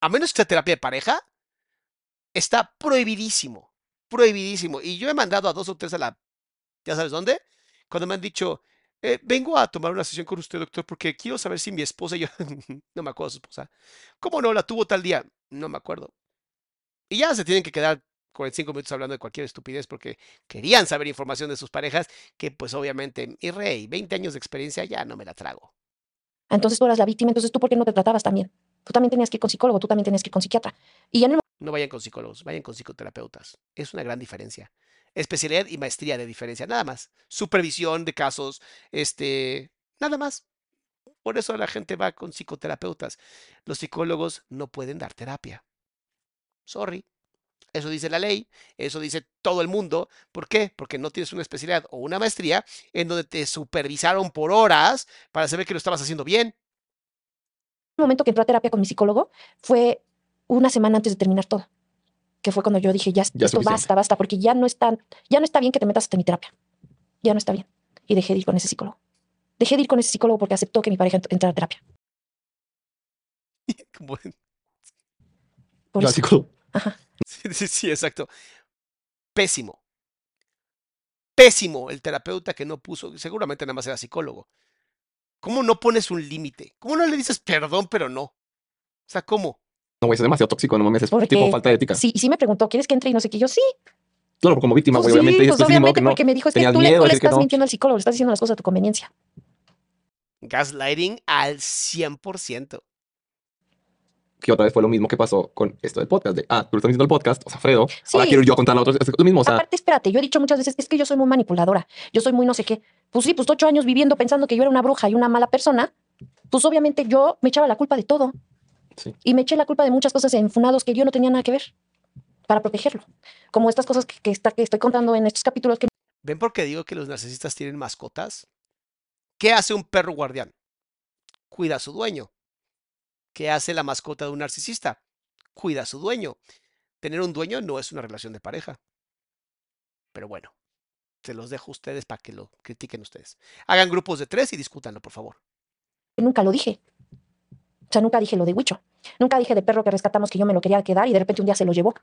A menos que sea terapia de pareja, está prohibidísimo. Prohibidísimo. Y yo he mandado a dos o tres a la. ¿Ya sabes dónde? Cuando me han dicho, eh, vengo a tomar una sesión con usted, doctor, porque quiero saber si mi esposa y yo. no me acuerdo de su esposa. ¿Cómo no? La tuvo tal día. No me acuerdo. Y ya se tienen que quedar 45 minutos hablando de cualquier estupidez porque querían saber información de sus parejas, que pues obviamente, mi rey, 20 años de experiencia ya no me la trago. Entonces tú eras la víctima, entonces tú por qué no te tratabas también. Tú también tenías que ir con psicólogo, tú también tenías que ir con psiquiatra. Y en No vayan con psicólogos, vayan con psicoterapeutas. Es una gran diferencia. Especialidad y maestría de diferencia, nada más. Supervisión de casos, este, nada más. Por eso la gente va con psicoterapeutas. Los psicólogos no pueden dar terapia. Sorry. Eso dice la ley, eso dice todo el mundo. ¿Por qué? Porque no tienes una especialidad o una maestría en donde te supervisaron por horas para saber que lo estabas haciendo bien. momento que entró a terapia con mi psicólogo fue una semana antes de terminar todo. Que fue cuando yo dije, ya, Ya es esto suficiente. basta, basta, porque ya no, está, ya no está bien que te metas hasta mi terapia. Ya no está bien. Y dejé de ir con ese psicólogo. Dejé de ir con ese psicólogo porque aceptó que mi pareja ent- entrara a terapia. Por psicólogo. Ajá. Sí, sí, sí, exacto. Pésimo. Pésimo el terapeuta que no puso, seguramente nada más era psicólogo. ¿Cómo no pones un límite? ¿Cómo no le dices perdón, pero no? O sea, ¿cómo? No, güey, es demasiado tóxico, no mames, es Porque tipo falta de ética. Sí, y sí me preguntó, ¿quieres que entre? Y no sé qué. Yo sí. Claro, como víctima, Pues güey, obviamente. sí, pues obviamente que no. porque me dijo, es que Tenías tú, le, miedo tú le estás no. mintiendo al psicólogo, le estás diciendo las cosas a tu conveniencia. Gaslighting al 100%. Que otra vez fue lo mismo que pasó con esto del podcast. De, ah, tú le estás diciendo el podcast, o sea, Fredo. Ahora Sí. quiero yo contar a otros. Es lo mismo, o sea, Aparte, espérate, yo he dicho muchas veces, es que yo soy muy manipuladora, yo soy muy no sé qué. Pues sí, pues ocho años viviendo pensando que yo era una bruja y una mala persona, pues obviamente yo me echaba la culpa de todo. Sí. Y me eché la culpa de muchas cosas en funados que yo no tenía nada que ver para protegerlo. Como estas cosas que, que está- que estoy contando en estos capítulos que ¿Ven por qué digo que los narcisistas tienen mascotas? ¿Qué hace un perro guardián? Cuida a su dueño. ¿Qué hace la mascota de un narcisista? Cuida a su dueño. Tener un dueño no es una relación de pareja. Pero bueno, se los dejo a ustedes para que lo critiquen ustedes. Hagan grupos de tres y discútanlo, por favor. Nunca lo dije. O sea, nunca dije lo de Huicho. Nunca dije de perro que rescatamos que yo me lo quería quedar y de repente un día se lo llevó.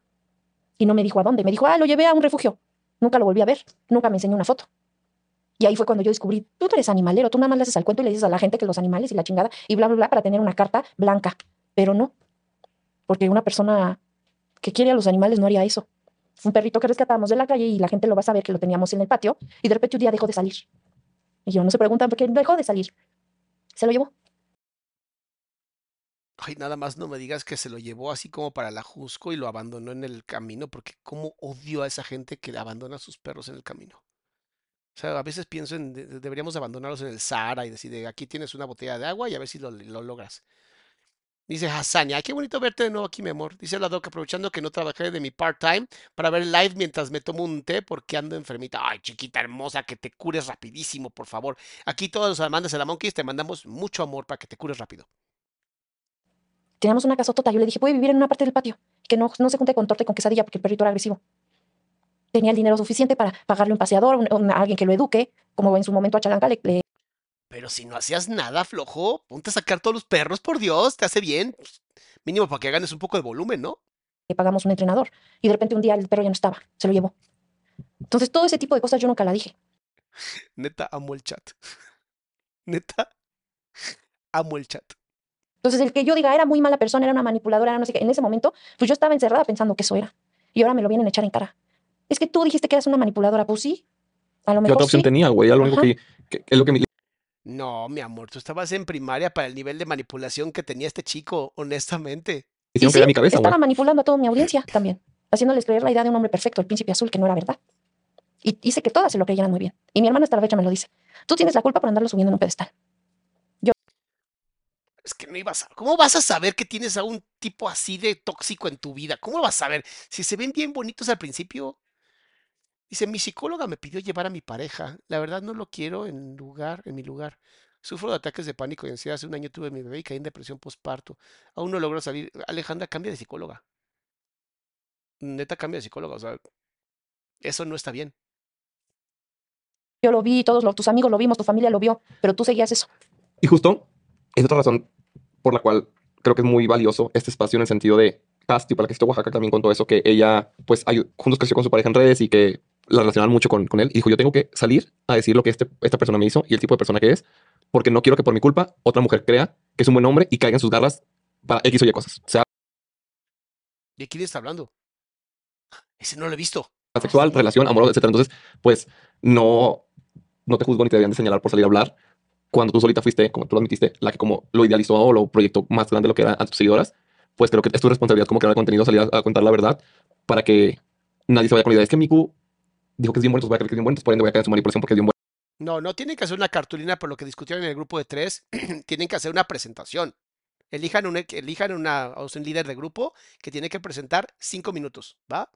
Y no me dijo a dónde. Me dijo, ah, lo llevé a un refugio. Nunca lo volví a ver. Nunca me enseñó una foto. Y ahí fue cuando yo descubrí, tú eres animalero, tú nada más le haces al cuento y le dices a la gente que los animales y la chingada y bla, bla, bla para tener una carta blanca. Pero no. Porque una persona que quiere a los animales no haría eso. Un perrito que rescatamos de la calle y la gente lo va a saber que lo teníamos en el patio y de repente un día dejó de salir. Y yo no se preguntan por qué dejó de salir. Se lo llevó. Ay, nada más no me digas que se lo llevó así como para la Jusco y lo abandonó en el camino, porque cómo odio a esa gente que abandona a sus perros en el camino. O sea, a veces pienso en de- deberíamos abandonarlos en el Sahara y decir, de, aquí tienes una botella de agua y a ver si lo, lo logras. Dice Hassania, qué bonito verte de nuevo aquí, mi amor. Dice la doc, aprovechando que no trabajé de mi part-time para ver el live mientras me tomo un té porque ando enfermita. Ay, chiquita hermosa, que te cures rapidísimo, por favor. Aquí todos los amantes de la Monkeys te mandamos mucho amor para que te cures rápido. Teníamos una casotota. Yo le dije, puede vivir en una parte del patio. Que no, no se junte con torta y con quesadilla porque el perrito era agresivo. Tenía el dinero suficiente para pagarle un paseador, un- un- alguien que lo eduque, como en su momento a Chalanca le, le Pero si no hacías nada, flojo, ponte a sacar todos los perros, por Dios, te hace bien. Pues, Mínimo para que ganes un poco de volumen, ¿no? le pagamos un entrenador. Y de repente un día el perro ya no estaba, se lo llevó. Entonces todo ese tipo de cosas yo nunca la dije. Neta, amo el chat. Neta, amo el chat. Entonces el que yo diga era muy mala persona, era una manipuladora, era no sé qué, en ese momento, pues yo estaba encerrada pensando que eso era. Y ahora me lo vienen a echar en cara. Es que tú dijiste que eras una manipuladora, pues sí. A lo ¿Qué mejor otra opción sí. tenía, güey? Era lo único Ajá. que, que- es lo que mi- No, mi amor, tú estabas en primaria para el nivel de manipulación que tenía este chico, honestamente. Y sí, mi cabeza, güey. estaba manipulando a toda mi audiencia también, haciéndoles creer la idea de un hombre perfecto, el príncipe azul, que no era verdad. Y hice que todas se lo creyeran muy bien. Y mi hermana hasta la fecha me lo dice. Tú tienes la culpa por andarlo subiendo en un pedestal. Es que no ibas a... ¿Cómo vas a saber que tienes a un tipo así de tóxico en tu vida? ¿Cómo vas a saber? Si se ven bien bonitos al principio. Dice, mi psicóloga me pidió llevar a mi pareja. La verdad no lo quiero en lugar, en mi lugar. Sufro de ataques de pánico y ansiedad. Hace un año tuve mi bebé y caí en depresión postparto. Aún no logro salir. Alejandra, cambia de psicóloga. Neta, cambia de psicóloga. O sea, eso no está bien. Yo lo vi, todos lo- tus amigos lo vimos, tu familia lo vio, pero tú seguías eso. Y justo es otra razón por la cual creo que es muy valioso este espacio en el sentido de Casti, para que esté Oaxaca también contó eso, que ella, pues, juntos creció con su pareja en redes y que la relacionaban mucho con, con él. Y dijo, yo tengo que salir a decir lo que este, esta persona me hizo y el tipo de persona que es, porque no quiero que por mi culpa otra mujer crea que es un buen hombre y caiga en sus garras para X o Y cosas. Sea ¿De quién está hablando? Ese no lo he visto. sexual, relación, amorosa, etcétera. Entonces, pues, no, no te juzgo ni te deberían de señalar por salir a hablar. Cuando tú solita fuiste, como tú lo admitiste, la que como lo idealizó o lo proyectó más grande de lo que era a tus seguidoras, pues creo que es tu responsabilidad como creador de contenido salir a, a contar la verdad para que nadie se vaya con la idea. Es que Miku dijo que es bien bueno, entonces voy a creer que es bien bueno, entonces por ende voy a caer en su manipulación porque es bien bueno. No, no tienen que hacer una cartulina por lo que discutieron en el grupo de tres. tienen que hacer una presentación. Elijan, un, elijan una, o sea, un líder de grupo que tiene que presentar cinco minutos, ¿va?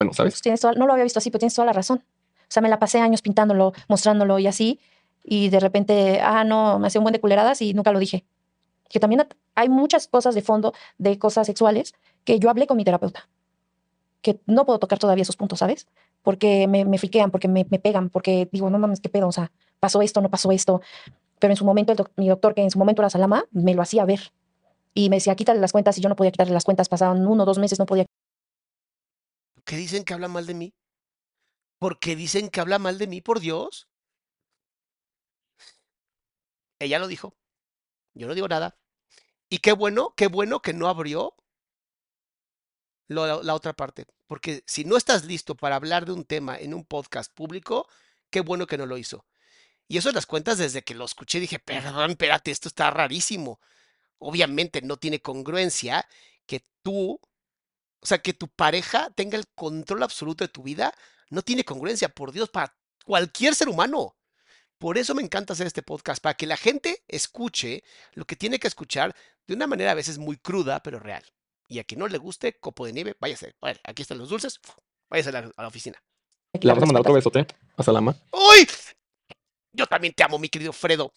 Bueno, ¿sabes? Pues tienes toda- no lo había visto así, pero tienes toda la razón. O sea, me la pasé años pintándolo, mostrándolo y así, y de repente, ah, no, me hacía un buen de culeradas y nunca lo dije. Que también hay muchas cosas de fondo de cosas sexuales que yo hablé con mi terapeuta, que no puedo tocar todavía esos puntos, ¿sabes? Porque me, me friquean, porque me, me pegan, porque digo, no mames, qué pedo, o sea, pasó esto, no pasó esto. Pero en su momento, el mi doctor, que en su momento era Salama, me lo hacía ver. Y me decía, quítale las cuentas, y yo no podía quitarle las cuentas, pasaban uno o dos meses, no podía ¿Por qué dicen que habla mal de mí? ¿Por qué dicen que habla mal de mí, por Dios? Ella lo dijo. Yo no digo nada. Y qué bueno, qué bueno que no abrió la otra parte. Porque si no estás listo para hablar de un tema en un podcast público, qué bueno que no lo hizo. Y eso en las cuentas desde que lo escuché dije, perdón, espérate, esto está rarísimo. Obviamente no tiene congruencia que tú, o sea, que tu pareja tenga el control absoluto de tu vida, no tiene congruencia, por Dios, para cualquier ser humano. Por eso me encanta hacer este podcast, para que la gente escuche lo que tiene que escuchar de una manera a veces muy cruda, pero real. Y a quien no le guste, copo de nieve, váyase. Vale, aquí están los dulces, váyase a la, a la oficina. Le quitar vamos a mandar otro besote a Salama. ¡Uy! Yo también te amo, mi querido Fredo.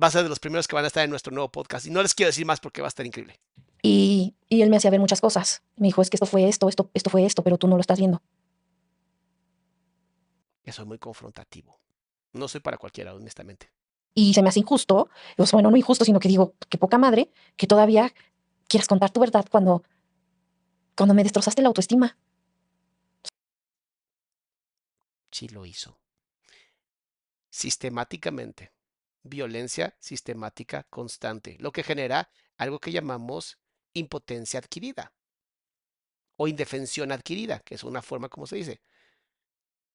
Va a ser de los primeros que van a estar en nuestro nuevo podcast. Y no les quiero decir más porque va a estar increíble. Y, y él me hacía ver muchas cosas. Me dijo, es que esto fue esto, esto, esto fue esto, pero tú no lo estás viendo. Eso es muy confrontativo. No soy para cualquiera, honestamente. Y se me hace injusto, bueno, no injusto, sino que digo, qué poca madre, que todavía quieras contar tu verdad cuando, cuando me destrozaste la autoestima. Sí lo hizo. Sistemáticamente. Violencia sistemática constante, lo que genera algo que llamamos impotencia adquirida o indefensión adquirida, que es una forma como se dice.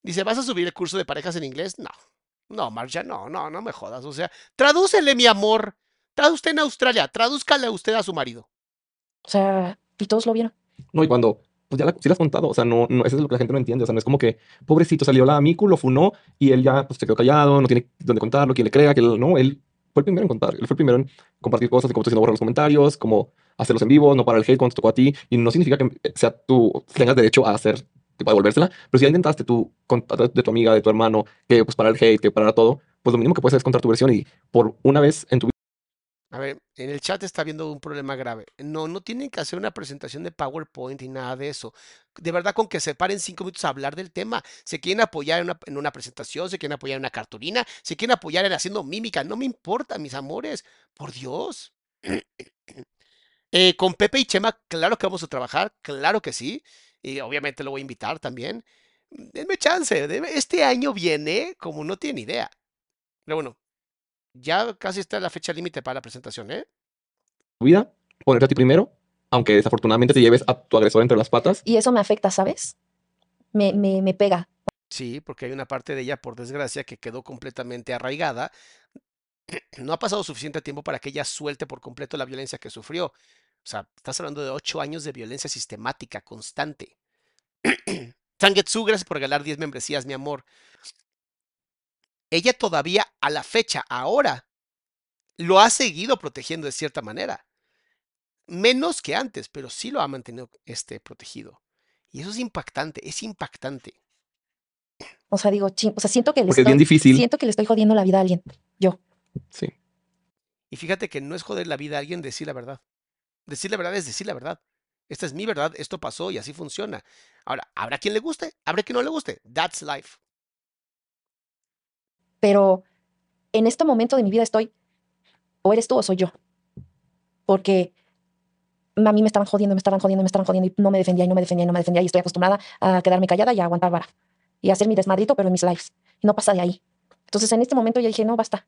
Dice, ¿vas a subir el curso de parejas en inglés? No. No, Marcia, no, no, no me jodas. O sea, tradúcele, mi amor. Está usted en Australia, tradúzcale usted a su marido. O sea, y todos lo vieron. No, y cuando, pues ya la, sí la has contado, o sea, no, no, eso es lo que la gente no entiende, o sea, no es como que, pobrecito, salió la Miku, lo funó, y él ya, pues, se quedó callado, no tiene dónde contarlo, quien le crea, que él, no, él fue el primero en contar, él fue el primero en compartir cosas, y como tú diciendo, borrar los comentarios, como hacerlos en vivo, no para el hate cuando te tocó a ti, y no significa que sea tú, tengas derecho a hacer, tipo, devolvérsela, pero si ya intentaste tú, de tu amiga, de tu hermano, que, pues, para el hate, que para todo, pues lo mínimo que puedes hacer es contar tu versión, y por una vez en tu A ver, en el chat está viendo un problema grave. No, no tienen que hacer una presentación de PowerPoint y nada de eso. De verdad, con que se paren cinco minutos a hablar del tema. Se quieren apoyar en una, en una presentación, se quieren apoyar en una cartulina, se quieren apoyar en haciendo mímica. No me importa, mis amores. Por Dios. Eh, con Pepe y Chema, claro que vamos a trabajar, claro que sí. Y obviamente lo voy a invitar también. Denme chance. Este año viene como no tiene idea. Pero bueno, ya casi está la fecha límite para la presentación, ¿eh? vida, ponerte a ti primero, aunque desafortunadamente te lleves a tu agresor entre las patas, Y eso me afecta, ¿sabes? Me, me, me pega. Sí, porque hay una parte de ella, por desgracia, que quedó completamente arraigada. No ha pasado suficiente tiempo para que ella suelte por completo la violencia que sufrió. O sea, estás hablando de ocho años de violencia sistemática, constante. Sangetsu, gracias por regalar 10 membresías, mi amor. Ella todavía, a la fecha, ahora, lo ha seguido protegiendo de cierta manera. Menos que antes, pero sí lo ha mantenido este, protegido. Y eso es impactante, es impactante. O sea, digo, ching, o sea, siento que le porque es estoy, bien difícil. siento que le estoy jodiendo la vida a alguien. Yo. Sí. Y fíjate que no es joder la vida a alguien decir la verdad. Decir la verdad es decir la verdad. Esta es mi verdad, esto pasó y así funciona. Ahora, habrá quien le guste, habrá quien no le guste. That's life. Pero en este momento de mi vida estoy, o eres tú o soy yo. Porque a mí me estaban jodiendo, me estaban jodiendo, me estaban jodiendo y no me defendía y no me defendía y no me defendía y estoy acostumbrada a quedarme callada y a aguantar vara. Y a hacer mi desmadrito, pero en mis lives. Y no pasa de ahí. Entonces en este momento ya dije, no, basta.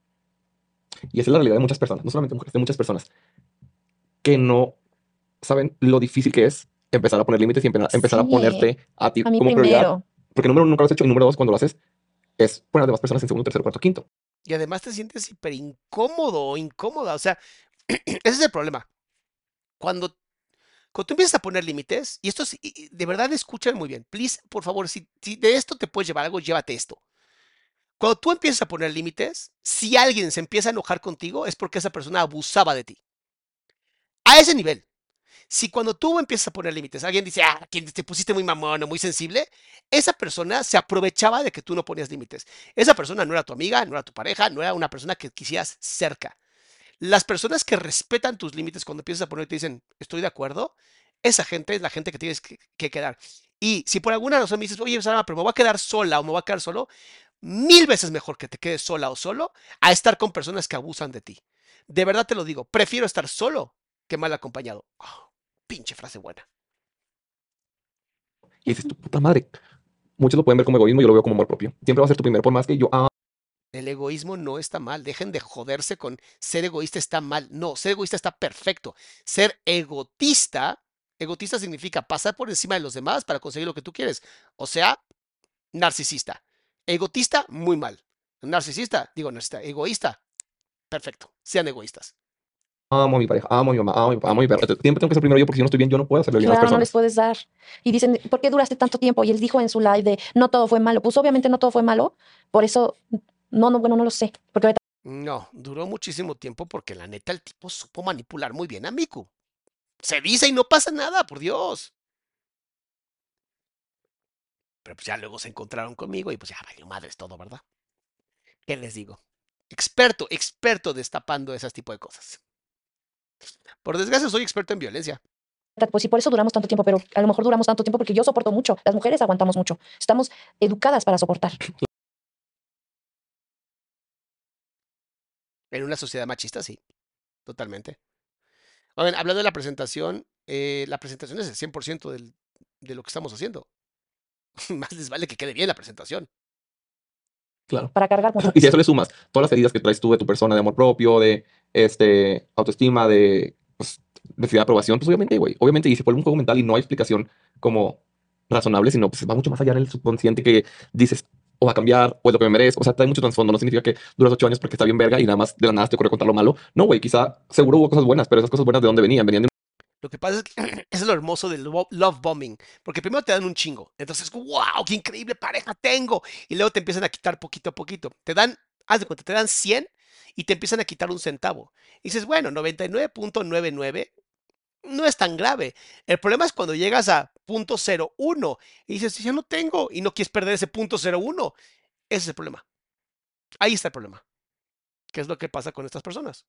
Y esa es la realidad de muchas personas, no solamente mujeres, de muchas personas, que no saben lo difícil que es empezar a poner límites y empe- empezar a ponerte a ti A como prioridad. Porque número uno, nunca lo has hecho, y número dos, cuando lo haces, es poner a demás personas en segundo, tercero, cuarto, quinto. Y además te sientes hiper incómodo o incómoda. O sea, ese es el problema. Cuando, cuando tú empiezas a poner límites, y esto es, y de verdad escuchen muy bien. Please, por favor, si, si de esto te puedes llevar algo, llévate esto. Cuando tú empiezas a poner límites, si alguien se empieza a enojar contigo, es porque esa persona abusaba de ti. A ese nivel. Si cuando tú empiezas a poner límites, alguien dice, ah, te pusiste muy mamón o muy sensible, esa persona se aprovechaba de que tú no ponías límites. Esa persona no era tu amiga, no era tu pareja, no era una persona que quisieras cerca. Las personas que respetan tus límites cuando empiezas a poner y te dicen, estoy de acuerdo, esa gente es la gente que tienes que, que quedar. Y si por alguna razón me dices, oye, Salama, pero me voy a quedar sola o me voy a quedar solo, mil veces mejor que te quedes sola o solo a estar con personas que abusan de ti. De verdad te lo digo, prefiero estar solo que mal acompañado. Oh, pinche frase buena. Y dices, tu puta madre. Muchos lo pueden ver como egoísmo, yo lo veo como amor propio. Siempre va a ser tu primero, por más que yo ah, El egoísmo no está mal. Dejen de joderse con ser egoísta está mal. No, ser egoísta está perfecto. Ser egotista, egotista significa pasar por encima de los demás para conseguir lo que tú quieres. O sea, narcisista. Egotista, muy mal. Narcisista, digo narcisista, egoísta, perfecto. Sean egoístas. Amo a mi pareja, amo a mi mamá, amo a mi papá, amo a mi perro. Siempre tengo que ser primero yo porque si no estoy bien, yo no puedo hacerle bien a las Claro, no les puedes dar. Y dicen, ¿por qué duraste tanto tiempo? Y él dijo en su live de, no todo fue malo. Pues obviamente no todo fue malo. Por eso, no, no, bueno, no lo sé. Porque ahorita No, duró muchísimo tiempo porque la neta el tipo supo manipular muy bien a Miku. Se dice y no pasa nada, por Dios. Pero pues ya luego se encontraron conmigo y pues ya valió madres todo, ¿verdad? ¿Qué les digo? Experto, experto destapando ese tipo de cosas. Por desgracia, soy experto en violencia. Pues sí, por eso duramos tanto tiempo, pero a lo mejor duramos tanto tiempo porque yo soporto mucho. Las mujeres aguantamos mucho. Estamos educadas para soportar. En una sociedad machista, sí. Totalmente. Oigan, hablando de la presentación, eh, la presentación es el 100% del, de lo que estamos haciendo. Más les vale que quede bien la presentación. Claro. Para cargar mucho. Y si a eso le sumas todas las heridas que traes tú de tu persona, de amor propio, de este, autoestima, de pues, necesidad de aprobación, pues obviamente, güey, obviamente, y se vuelve un juego mental y no hay explicación como razonable, sino pues va mucho más allá en el subconsciente que dices, o va a cambiar, o es lo que me merezco. O sea, trae mucho trasfondo. No significa que duras ocho años porque está bien verga y nada más de la nada te ocurre contar lo malo. No, güey, quizá seguro hubo cosas buenas, pero esas cosas buenas de dónde venían? Venían de Lo que pasa es que es lo hermoso del lo- love bombing, porque primero te dan un chingo, entonces, wow, qué increíble pareja tengo, y luego te empiezan a quitar poquito a poquito. Te dan, haz de cuenta, te dan 100 y te empiezan a quitar un centavo. Y dices, bueno, 99.99 no es tan grave. El problema es cuando llegas a punto .01 y dices, ya no tengo, y no quieres perder ese punto .01. Ese es el problema. Ahí está el problema. ¿Qué es lo que pasa con estas personas?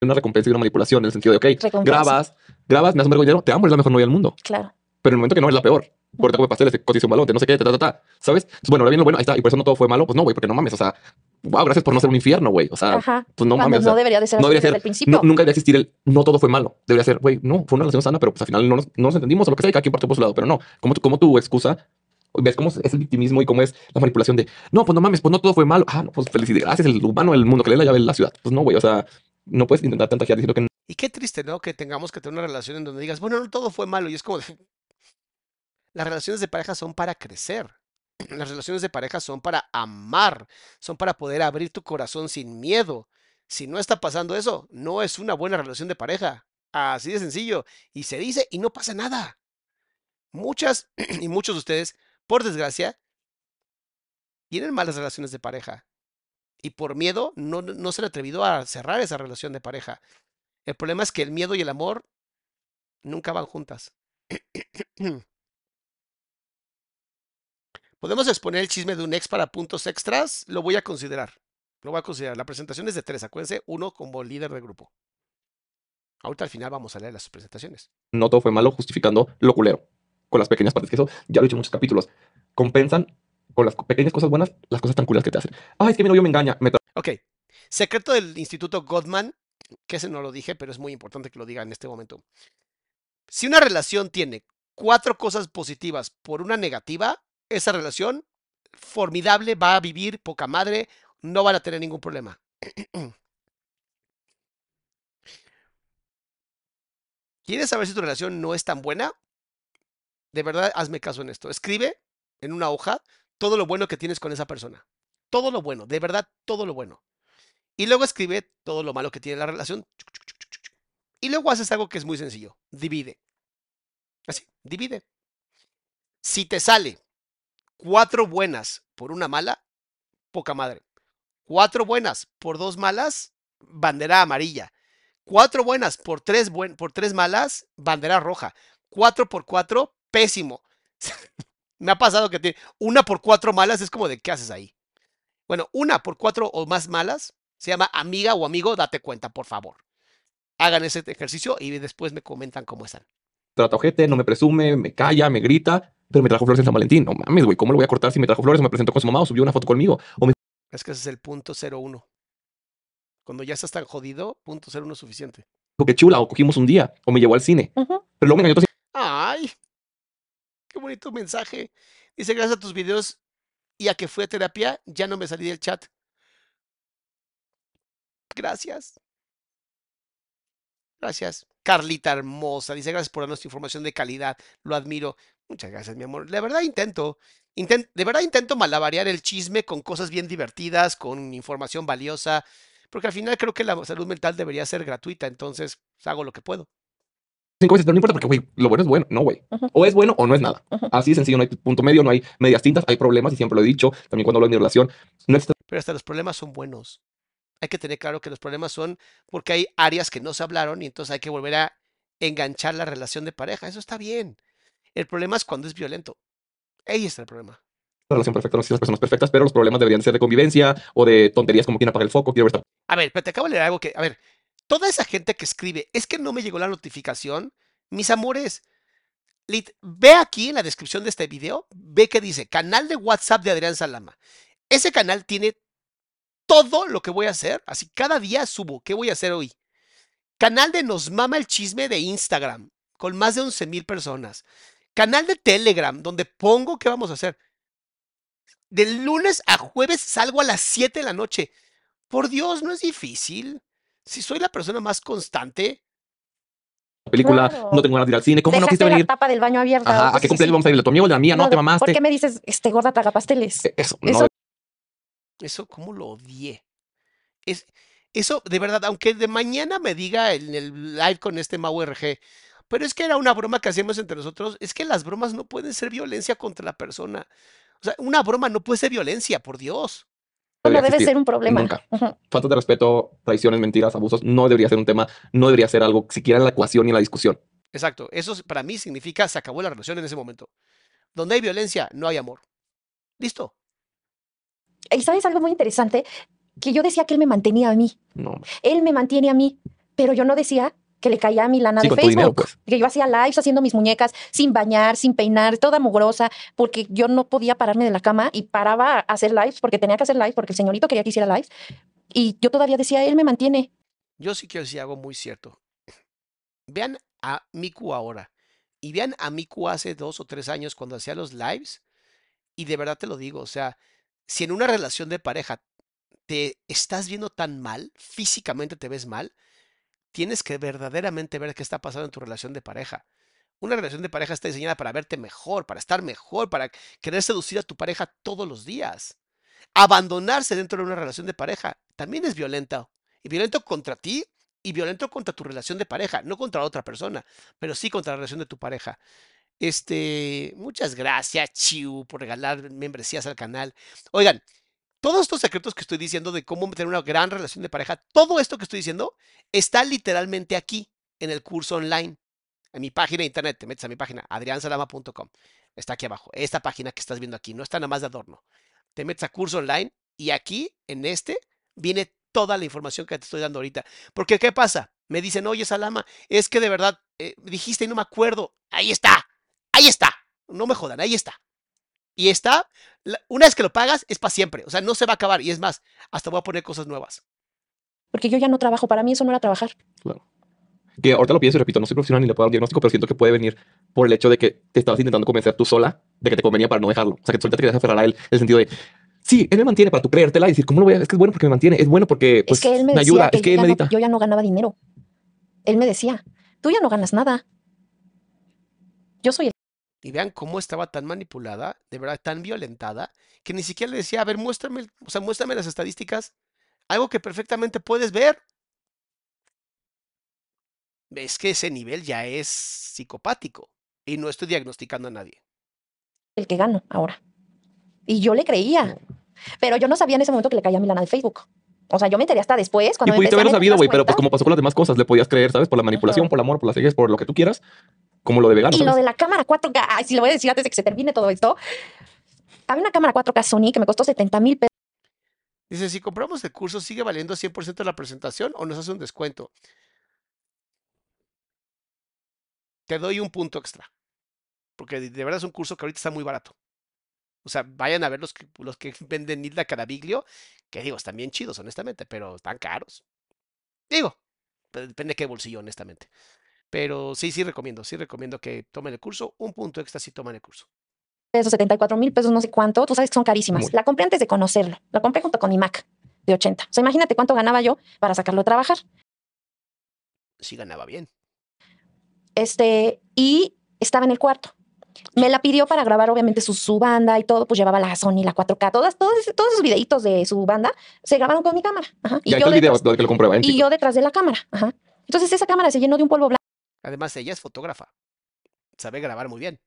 Una recompensa y una manipulación en el sentido de, ok, Recompensa. grabas, grabas, me das un vergo dinero, te amo, eres la mejor novia del mundo. Claro. Pero en el momento que no es la peor, por te come pasteles, te cotiza un balón, te no sé qué, ta, ta, ta, ¿sabes? Bueno, ahora viene lo bueno, ahí está, y por eso no todo fue malo, pues no, güey, porque no mames, o sea, wow, gracias por no ser un infierno, güey, o sea, Ajá. pues no Cuando mames, o sea, no debería de ser no debería desde ser, el principio. no, nunca debería existir el no todo fue malo. Debería ser, güey, no, fue una relación sana, pero pues al final no nos, no nos entendimos o lo que sea, y cada quien partió por su lado. Pero no, como tu, como tu excusa, ves cómo es el victimismo y cómo es la manipulación de no, pues no mames, pues no todo fue malo. Ah, no, pues felicidades, gracias, el humano del mundo que le la llave de la ciudad. Pues no, güey, o sea, no puedes intentar tantajear diciendo que Y qué triste, ¿no? Que tengamos que tener una relación en donde digas, bueno, no todo fue malo. Y es como. Las relaciones de pareja son para crecer. Las relaciones de pareja son para amar. Son para poder abrir tu corazón sin miedo. Si no está pasando eso, no es una buena relación de pareja. Así de sencillo. Y se dice y no pasa nada. Muchas y muchos de ustedes, por desgracia, tienen malas relaciones de pareja. Y por miedo no, no se han atrevido a cerrar esa relación de pareja. El problema es que el miedo y el amor nunca van juntas. ¿Podemos exponer el chisme de un ex para puntos extras? Lo voy a considerar. Lo voy a considerar. La presentación es de tres, acuérdense, uno como líder de grupo. Ahorita al final vamos a leer las presentaciones. no todo fue malo, justificando lo culero. Con las pequeñas partes, que eso ya lo he dicho en muchos capítulos. Compensan con las pequeñas cosas buenas las cosas tan culeras que te hacen. Ay, es que mi novio me engaña, me Ok. Secreto del Instituto Gottman, que ese no lo dije, pero es muy importante que lo diga en este momento. Si una relación tiene cuatro cosas positivas por una negativa, esa relación formidable va a vivir poca madre, no van a tener ningún problema. ¿Quieres saber si tu relación no es tan buena? De verdad, hazme caso en esto. Escribe en una hoja todo lo bueno que tienes con esa persona. Todo lo bueno, de verdad, todo lo bueno. Y luego escribe todo lo malo que tiene la relación. Y luego haces algo que es muy sencillo. Divide. Así, divide. Si te sale cuatro buenas por una mala, poca madre. Cuatro buenas por dos malas, bandera amarilla. Cuatro buenas por tres, buen, por tres malas, bandera roja. Cuatro por cuatro, pésimo. Me ha pasado que tiene una por cuatro malas, es como de ¿qué haces ahí? Bueno, una por cuatro o más malas, se llama amiga o amigo, date cuenta, por favor. Hagan ese ejercicio y después me comentan cómo están. trata ojete, no me presume, me calla, me grita, pero me trajo flores en San Valentín. No mames, güey, ¿cómo lo voy a cortar si me trajo flores o me presentó con su mamá o subió una foto conmigo? O me Es que ese es el punto 01. Cuando ya estás tan jodido, punto 01 es suficiente. dijo que chula, o cogimos un día, o me llevó al cine. Pero luego me engañó todo ¡Ay! ¡Qué bonito mensaje! Dice, gracias a tus videos y a que fui a terapia, ya no me salí del chat. Gracias. Gracias. Carlita hermosa. Dice, gracias por darnos información de calidad. Lo admiro. Muchas gracias, mi amor. De verdad intento. inten- de verdad intento malabarear el chisme con cosas bien divertidas, con información valiosa. Porque al final creo que la salud mental debería ser gratuita. Entonces, hago lo que puedo. Cinco veces, pero no importa porque, güey, lo bueno es bueno, no, güey. O es bueno o no es nada. Así de sencillo, no hay punto medio, no hay medias tintas, hay problemas y siempre lo he dicho, también cuando hablo de mi relación. No existe Pero hasta los problemas son buenos. Hay que tener claro que los problemas son porque hay áreas que no se hablaron y entonces hay que volver a enganchar la relación de pareja. Eso está bien. El problema es cuando es violento. Ahí está el problema. la relación perfecta, no existen las personas perfectas, pero los problemas deberían ser de convivencia o de tonterías como quién apaga el foco, quiero ver esta A ver, pero te acabo de leer algo que, a ver, toda esa gente que escribe, es que no me llegó la notificación, mis amores, ve aquí en la descripción de este video, ve que dice canal de WhatsApp de Adrián Salama. Ese canal tiene todo lo que voy a hacer, así cada día subo, ¿qué voy a hacer hoy? Canal de Nos Mama el Chisme de Instagram, con más de 11 mil personas. Canal de Telegram, donde pongo qué vamos a hacer. De lunes a jueves salgo a las 7 de la noche. Por Dios, no es difícil. Si soy la persona más constante, película, Claro. no tengo ganas de ir al cine, ¿cómo no quisiste la venir? tapa del baño abierta. Ajá, ¿a qué cumpleaños así. vamos a ir? ¿De tu amigo, de la mía? No, te mamaste. ¿Por qué me dices, este gorda traga pasteles? Eh, Eso, no, Eso- eso cómo lo odié. Es, eso, de verdad, aunque de mañana me diga en el live con este Mau RG, pero es que era una broma que hacíamos entre nosotros, es que las bromas no pueden ser violencia contra la persona. O sea, una broma no puede ser violencia, por Dios. No debería debe existir. ser un problema. Nunca. Ujú. falta de respeto, traiciones, mentiras, abusos, no debería ser un tema, no debería ser algo siquiera en la ecuación ni en la discusión. Exacto. Eso es- para mí significa se acabó la relación en ese momento. Donde hay violencia, no hay amor. Listo. Y sabes algo muy interesante, que yo decía que él me mantenía a mí. No, Él me mantiene a mí, pero yo no decía que le caía a mi lana Sí, de con tu Facebook. dinero, pues. Que yo hacía lives haciendo mis muñecas sin bañar, sin peinar, toda mugrosa, porque yo no podía pararme de la cama y paraba a hacer lives porque tenía que hacer lives, porque el señorito quería que hiciera lives. Y yo todavía decía, él me mantiene. Yo sí quiero decir algo muy cierto. Vean a Miku ahora y vean a Miku hace dos o tres años cuando hacía los lives. Y de verdad te lo digo, o sea, si en una relación de pareja te estás viendo tan mal, físicamente te ves mal, tienes que verdaderamente ver qué está pasando en tu relación de pareja. Una relación de pareja está diseñada para verte mejor, para estar mejor, para querer seducir a tu pareja todos los días. Abandonarse dentro de una relación de pareja también es violento. Y violento contra ti y violento contra tu relación de pareja, no contra otra persona, pero sí contra la relación de tu pareja. Este, muchas gracias, Chiu, por regalar membresías al canal. Oigan, todos estos secretos que estoy diciendo de cómo tener una gran relación de pareja, todo esto que estoy diciendo está literalmente aquí en el curso online. En mi página de internet, te metes a mi página, adriansalama.com. Está aquí abajo. Esta página que estás viendo aquí, no está nada más de adorno. Te metes a curso online y aquí, en este, viene toda la información que te estoy dando ahorita. Porque, ¿qué pasa? Me dicen, oye, Salama, es que de verdad eh, dijiste y no me acuerdo. Ahí está, ahí está. No me jodan, ahí está. Y está, una vez que lo pagas, es para siempre. O sea, no se va a acabar. Y es más, hasta voy a poner cosas nuevas. Porque yo ya no trabajo. Para mí eso no era trabajar. claro. Que ahorita lo pienso y repito, no soy profesional ni le puedo dar un diagnóstico, pero siento que puede venir por el hecho de que te estabas intentando convencer tú sola de que te convenía para no dejarlo. O sea, que tú te querías aferrar a él en el sentido de, sí, él me mantiene para tú creértela y decir, ¿cómo lo voy a? Es que es bueno porque me mantiene, es bueno porque pues, es que él me, me ayuda, que, es que él ya no, medita. yo ya no ganaba dinero. Él me decía, tú ya no ganas nada. Yo soy el Y vean cómo estaba tan manipulada, de verdad tan violentada, que ni siquiera le decía, a ver, muéstrame, o sea, muéstrame las estadísticas. Algo que perfectamente puedes ver. Es que ese nivel ya es psicopático. Y no estoy diagnosticando a nadie. el que gano ahora. Y yo le creía. Pero yo no sabía en ese momento que le caía mi lana de Facebook. O sea, yo me enteré hasta después Y cuando me pudiste a haberlo sabido, güey, pero pues como pasó con las demás cosas, le podías creer, ¿sabes? Por la manipulación, por el amor, por las cegues, por lo que tú quieras, como lo de vegano, Y lo de la cámara 4K, ay, si lo voy a decir antes de que se termine todo esto. Había una cámara 4K Sony que me costó 70 mil pesos. Dice, si compramos el curso, ¿sigue valiendo 100% la presentación o nos hace un descuento? Te doy un punto extra. Porque de verdad es un curso que ahorita está muy barato. O sea, vayan a ver los que, los que venden Hilda Caraviglio, que digo, están bien chidos, honestamente, pero están caros. Digo, pe- depende de qué bolsillo, honestamente. Pero sí, sí recomiendo, sí recomiendo que tomen el curso. Un punto extra si toman el curso. 74 mil pesos, no sé cuánto. Tú sabes que son carísimas. Muy. La compré antes de conocerlo. La compré junto con mi Mac de 80. O sea, imagínate cuánto ganaba yo para sacarlo a trabajar. Sí ganaba bien. Este, y estaba en el cuarto. Me la pidió para grabar, obviamente, su, su banda y todo, pues llevaba la Sony, la 4K, todas, todos, todos esos videitos de su banda se grabaron con mi cámara. Ajá. Y video que lo yo detrás de la cámara. Ajá. Entonces esa cámara se llenó de un polvo Además, ella es fotógrafa. Sabe grabar muy bien.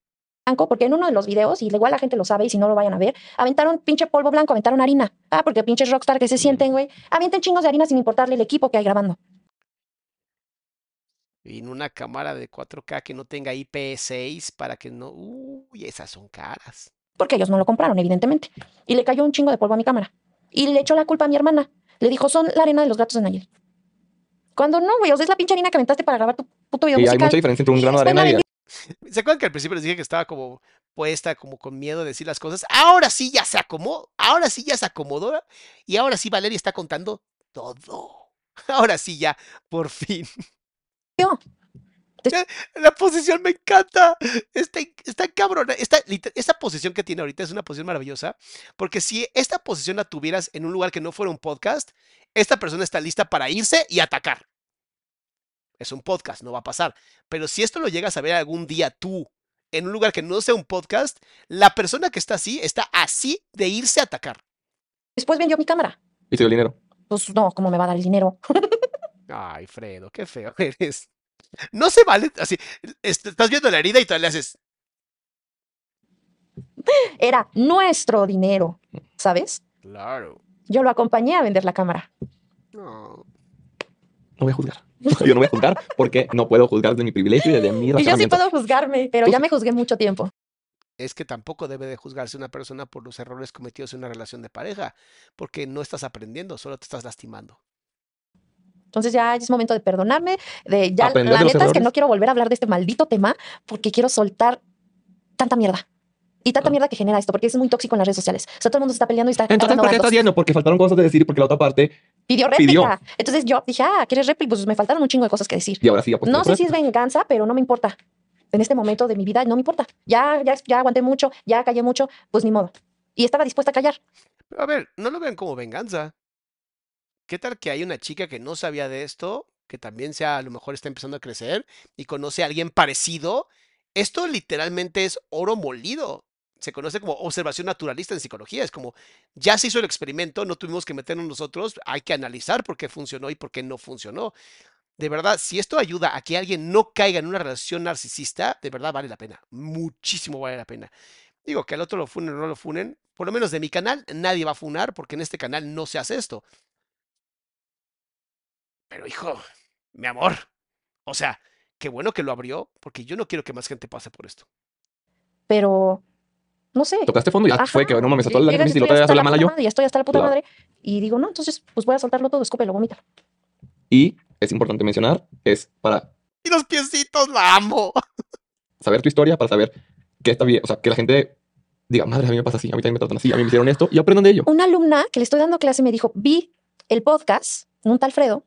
blanco, porque en uno de los videos, y igual la gente lo sabe y si no lo vayan a ver, aventaron pinche polvo blanco, aventaron harina. Ah, porque pinches rockstar que se sienten, güey. Avienten chingos de harina sin importarle el equipo que hay grabando. Y en una cámara de 4K que no tenga IP6 para que no. Uy, esas son caras. porque ellos no lo compraron, evidentemente. Y le cayó un chingo de polvo a mi cámara. Y le echó la culpa a mi hermana. Le dijo, son la arena de los gatos de Nayeli. Cuando no, güey, o sea, es la pinche harina que aventaste para grabar tu puto video Y hay musical. mucha diferencia entre un grano de arena y... ¿Se acuerdan que al principio les dije que estaba como puesta, como con miedo de decir las cosas? Ahora sí ya se acomodó, ahora sí ya se acomodó y ahora sí Valeria está contando todo. Ahora sí ya, por fin. vendió. La posición me encanta. Está, está cabrona. Esta, esta posición que tiene ahorita es una posición maravillosa. Porque si esta posición la tuvieras en un lugar que no fuera un podcast, esta persona está lista para irse y atacar. Es un podcast, no va a pasar. Pero si esto lo llegas a ver algún día tú en un lugar que no sea un podcast, la persona que está así está así de irse a atacar. Después vendió mi cámara. Y se dio el dinero. Pues no, ¿cómo me va a dar el dinero? Ay, Fredo, qué feo eres. No se vale así. est- Estás viendo la herida y todavía le haces. Era nuestro dinero, ¿sabes? Claro. Yo lo acompañé a vender la cámara. No. No voy a juzgar. Yo no voy a juzgar porque no puedo juzgar desde mi privilegio y desde mi Y yo sí puedo juzgarme, pero ya me juzgué mucho tiempo. es que tampoco debe de juzgarse una persona por los errores cometidos en una relación de pareja, porque no estás aprendiendo, solo te estás lastimando. Entonces ya es momento de perdonarme, de ya Aprender la de neta es que no quiero volver a hablar de este maldito tema porque quiero soltar tanta mierda. Y tanta Ah. mierda que genera esto, porque es muy tóxico en las redes sociales. O sea, todo el mundo se está peleando y está Entonces, ¿por qué estás yendo? Porque faltaron cosas de decir porque la otra parte, Pidió pidió? réplica. Entonces yo dije, ah, ¿quieres réplica? Pues me faltaron un chingo de cosas que decir. y ahora sí, ya pues No sé si es venganza, pero no me importa. En este momento de mi vida no me importa. Ya, ya, ya aguanté mucho, ya callé mucho, pues ni modo. Y estaba dispuesta a callar. Pero a ver, no lo vean como venganza. ¿Qué tal que hay una chica que no sabía de esto, que también sea, a lo mejor está empezando a crecer y conoce a alguien parecido? Esto literalmente es oro molido. Se conoce como observación naturalista en psicología. Es como, ya se hizo el experimento, no tuvimos que meternos nosotros, hay que analizar por qué funcionó y por qué no funcionó. De verdad, si esto ayuda a que alguien no caiga en una relación narcisista, de verdad vale la pena. Muchísimo vale la pena. Digo, que al otro lo funen o no lo funen. Por lo menos de mi canal, nadie va a funar porque en este canal no se hace esto. Pero hijo, mi amor. O sea, qué bueno que lo abrió porque yo no quiero que más gente pase por esto. Pero, no sé. Tocaste fondo y ya Ajá. fue que no mames, a toda la y hasta la mala yo. madre, Ya estoy hasta la puta Claro. madre. Y digo, no, entonces, pues voy a soltarlo todo, escúpelo, vomítalo. Y es importante mencionar, es para Y los piecitos la amo. saber tu historia, para saber qué está bien, o sea, que la gente diga, madre, a mí me pasa así, a mí también me tratan así, a mí me hicieron esto y aprendan de ello. Una alumna que le estoy dando clase me dijo, vi el podcast, un tal Fredo,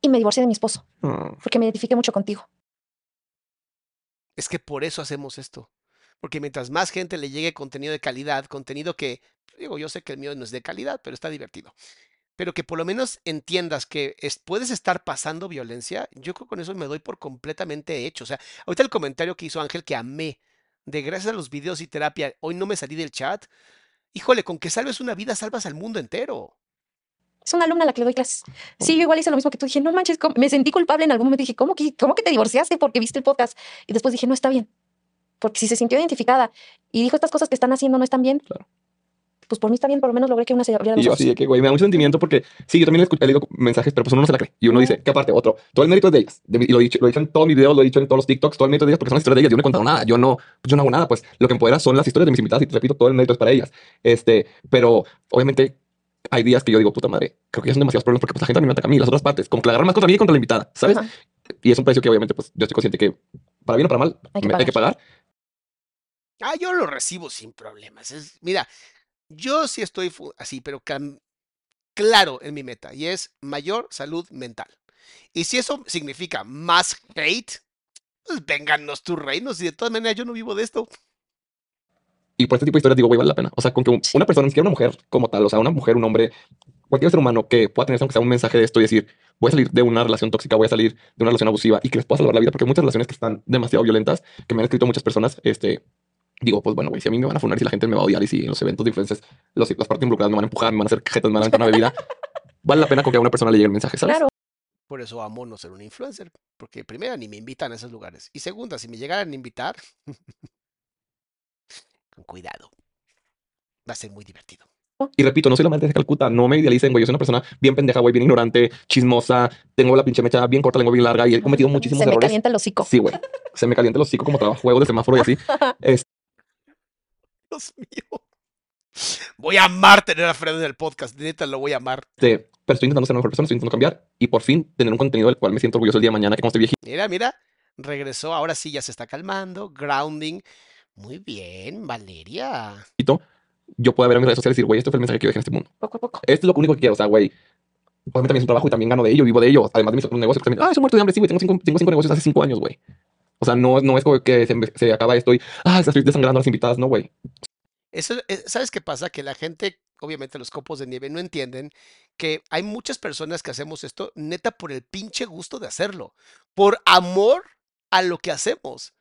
y me divorcié de mi esposo, Mm, porque me identifiqué mucho contigo. Es que por eso hacemos esto. Porque mientras más gente le llegue contenido de calidad, contenido que, digo, yo sé que el mío no es de calidad, pero está divertido. Pero que por lo menos entiendas que es- puedes estar pasando violencia, yo creo que con eso me doy por completamente hecho. O sea, ahorita el comentario que hizo Ángel que amé, de gracias a los videos y terapia, hoy no me salí del chat. Híjole, con que salves una vida, salvas al mundo entero. Es una alumna a la que le doy clases. Sí, yo igual hice lo mismo que tú. Dije, no manches, ¿cómo? me sentí culpable en algún momento. Dije, ¿cómo que, ¿cómo que te divorciaste porque viste el podcast? Y después dije, no está bien. Porque si se sintió identificada y dijo estas cosas que están haciendo no están bien, Claro. pues por mí está bien, por lo menos logré que una se abriera Y yo así de que, güey, me da mucho sentimiento porque sí, yo también he, escu- he leído mensajes, pero pues uno no se la cree. Y uno dice, que aparte, otro, todo el mérito es de ellas. De y lo he, dicho, lo he dicho en todos mis videos, lo he dicho en todos los TikToks, todo el mérito es de ellas porque son las historias de ellas. Yo no he contado nada, yo no, pues yo no hago nada. Pues lo que empodera son las historias de mis invitadas y te repito, todo el mérito es para ellas. Este, pero obviamente hay días que yo digo, puta madre, creo que ya son demasiados problemas porque pues, la gente también me ataca a mí, las otras partes, como que la agarran más contra mí que contra la invitada, ¿sabes? Ajá. Y es un precio que obviamente pues yo estoy consciente que para bien o para mal Hay que me- hay que pagar. Ah, yo lo recibo sin problemas. Es, mira, yo sí estoy así, pero claro en mi meta y es mayor salud mental. Y si eso significa más hate, pues vénganos tus reinos y de todas maneras yo no vivo de esto. Y por este tipo de historias digo, güey, vale la pena. O sea, con que un- una persona, ni siquiera una mujer como tal, o sea, una mujer, un hombre, cualquier ser humano que pueda tener aunque sea un mensaje de esto y decir, voy a salir de una relación tóxica, voy a salir de una relación abusiva y que les pueda salvar la vida, porque hay muchas relaciones que están demasiado violentas, que me han escrito muchas personas, este, digo, pues bueno, güey, si a mí me van a funar, si la gente me va a odiar y si en los eventos de influencers los, las partes involucradas me van a empujar, me van a hacer cajetas, me van a aventar una bebida, vale la pena con que a una persona le llegue el mensaje, ¿sabes? Claro. Por eso amo no ser un influencer, porque primera ni me invitan a esos lugares y segunda, si me llegaran a invitar, con cuidado, va a ser muy divertido. Y repito, no soy la madre de Calcuta, no me idealicen, güey. Yo soy una persona bien pendeja, güey, bien ignorante, chismosa, tengo la pinche mecha bien corta, la lengua bien larga y he cometido muchísimos Se me errores. calienta el hocico. Sí, güey. Se me calienta el hocico como trabajo juegos de semáforo y así. Es- Dios mío. Voy a amar tener a Fredo en el podcast. Neta, lo voy a amar. Este, pero estoy intentando ser una mejor persona, estoy intentando cambiar y por fin tener un contenido del cual me siento orgulloso el día de mañana, que como estoy viejito, Mira, mira. Regresó. Ahora sí ya se está calmando. Grounding. Muy bien, Valeria. yo puedo ver en mis redes sociales y decir, güey, este fue el mensaje que yo dejé en este mundo. Poco a poco. Esto es lo único que quiero, o sea, güey. Obviamente también es un trabajo y también gano de ello, vivo de ello. Además de mis otros negocios también, ah, soy muerto de hambre, sí, güey, tengo cinco, tengo cinco negocios hace cinco años, güey. O sea, no, no es como que se, se acaba esto y, ah, estoy desangrando a las invitadas, no, güey. Eso, eh, ¿Sabes qué pasa? Que la gente, obviamente los copos de nieve, no entienden que hay muchas personas que hacemos esto neta por el pinche gusto de hacerlo, por amor a lo que hacemos,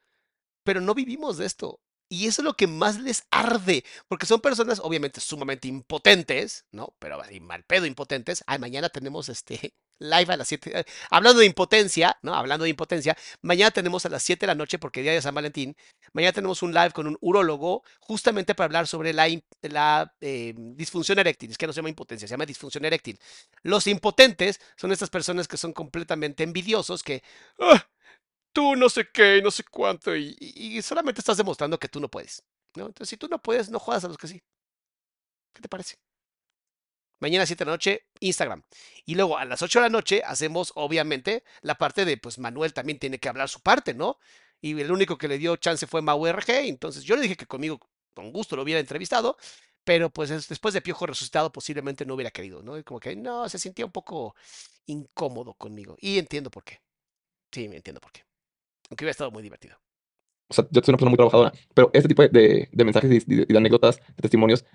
pero no vivimos de esto. Y eso es lo que más les arde, porque son personas obviamente sumamente impotentes, ¿no? Pero mal pedo impotentes. Ay, mañana tenemos este live a las 7. Hablando de impotencia, ¿no? Hablando de impotencia, mañana tenemos a las 7 de la noche, porque día de San Valentín, mañana tenemos un live con un urólogo justamente para hablar sobre la, eh, disfunción eréctil. Es que no se llama impotencia, se llama disfunción eréctil. Los impotentes son estas personas que son completamente envidiosos, que "Ah, tú no sé qué, y no sé cuánto, y, y- solamente estás demostrando que tú no puedes. ¿no? Entonces, si tú no puedes, no jodas a los que sí. ¿Qué te parece? Mañana 7 de la noche, Instagram. Y luego a las 8 de la noche hacemos, obviamente, la parte de, pues Manuel también tiene que hablar su parte, ¿no? Y el único que le dio chance fue Mau RG. Entonces yo le dije que conmigo, con gusto, lo hubiera entrevistado. Pero pues es- después de Piojo resucitado, posiblemente no hubiera querido, ¿no? Como que no, se sentía un poco incómodo conmigo. Y entiendo por qué. Sí, entiendo por qué. Aunque hubiera estado muy divertido. Yo soy una persona muy trabajadora, pero este tipo de, de- mensajes y, de, anécdotas, de testimonios,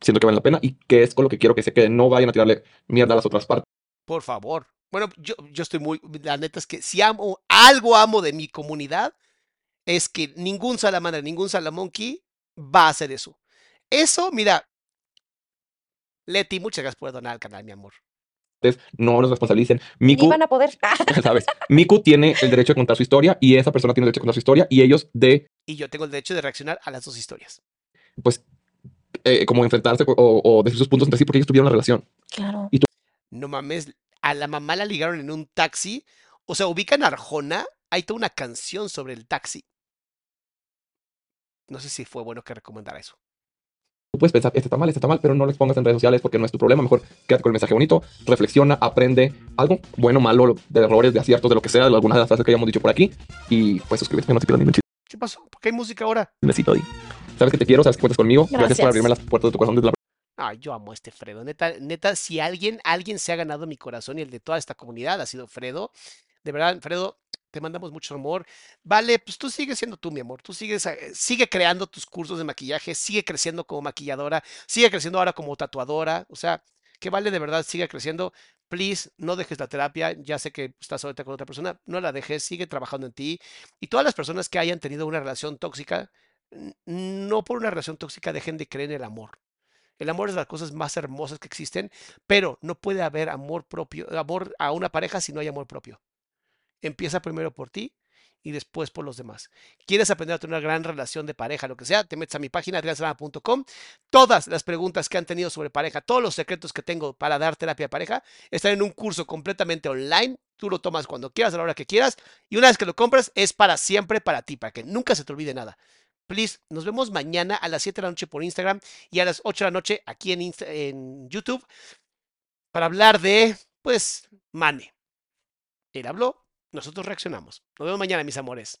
siento que valen la pena y que es con lo que quiero que se queden. No vayan a tirarle mierda a las otras partes. Por favor. Bueno, yo, yo estoy muy. La neta es que si amo, algo amo de mi comunidad, es que ningún salamandra, ningún salamonkey va a hacer eso. Eso, mira. Leti, muchas gracias por donar al canal, mi amor. No nos responsabilicen. Ni Miku, van a poder. ¿sabes? Miku tiene el derecho de contar su historia y esa persona tiene el derecho de contar su historia y ellos de, Y yo tengo el derecho de reaccionar a las dos historias. pues, eh, como enfrentarse o, o decir sus puntos entre sí porque ellos tuvieron la relación. Claro. No mames, a la mamá la ligaron en un taxi. O sea, ubican a Arjona. Hay toda una canción sobre el taxi. No sé si fue bueno que recomendara eso. Tú puedes pensar, este está mal, este está mal, pero no lo expongas en redes sociales porque no es tu problema. Mejor quédate con el mensaje bonito, reflexiona, aprende algo bueno, malo, de errores, de aciertos, de lo que sea, de algunas de las frases que hayamos dicho por aquí. Y pues suscríbete, no te pierdas ningún ¿Qué pasó? ¿Por qué hay música ahora? chismecito. Di. Sabes que te quiero, sabes que cuentas conmigo. Gracias, Gracias. por abrirme las puertas de tu corazón desde la Ay, yo amo a este Fredo. Neta, neta, si alguien, alguien se ha ganado mi corazón y el de toda esta comunidad ha sido Fredo. De verdad, Fredo, te mandamos mucho amor. Vale, pues tú sigues siendo tú, mi amor. Tú sigues, eh, sigue creando tus cursos de maquillaje, sigue creciendo como maquilladora, sigue creciendo ahora como tatuadora. O sea, que Vale de verdad siga creciendo. Please, no dejes la terapia. Ya sé que estás ahorita con otra persona. No la dejes, sigue trabajando en ti. Y todas las personas que hayan tenido una relación tóxica, no por una relación tóxica dejen de creer en el amor. El amor es de las cosas más hermosas que existen, pero no puede haber amor propio, amor a una pareja si no hay amor propio. Empieza primero por ti y después por los demás. ¿Quieres aprender a tener una gran relación de pareja, lo que sea? Te metes a mi página adriansalama.com. Todas las preguntas que han tenido sobre pareja, todos los secretos que tengo para dar terapia de pareja, están en un curso completamente online. Tú lo tomas cuando quieras, a la hora que quieras. Y una vez que lo compras, es para siempre para ti, para que nunca se te olvide nada. Please, nos vemos mañana a las 7 de la noche por Instagram y a las 8 de la noche aquí en, en YouTube para hablar de, pues, Mane. Él habló, nosotros reaccionamos. Nos vemos mañana, mis amores.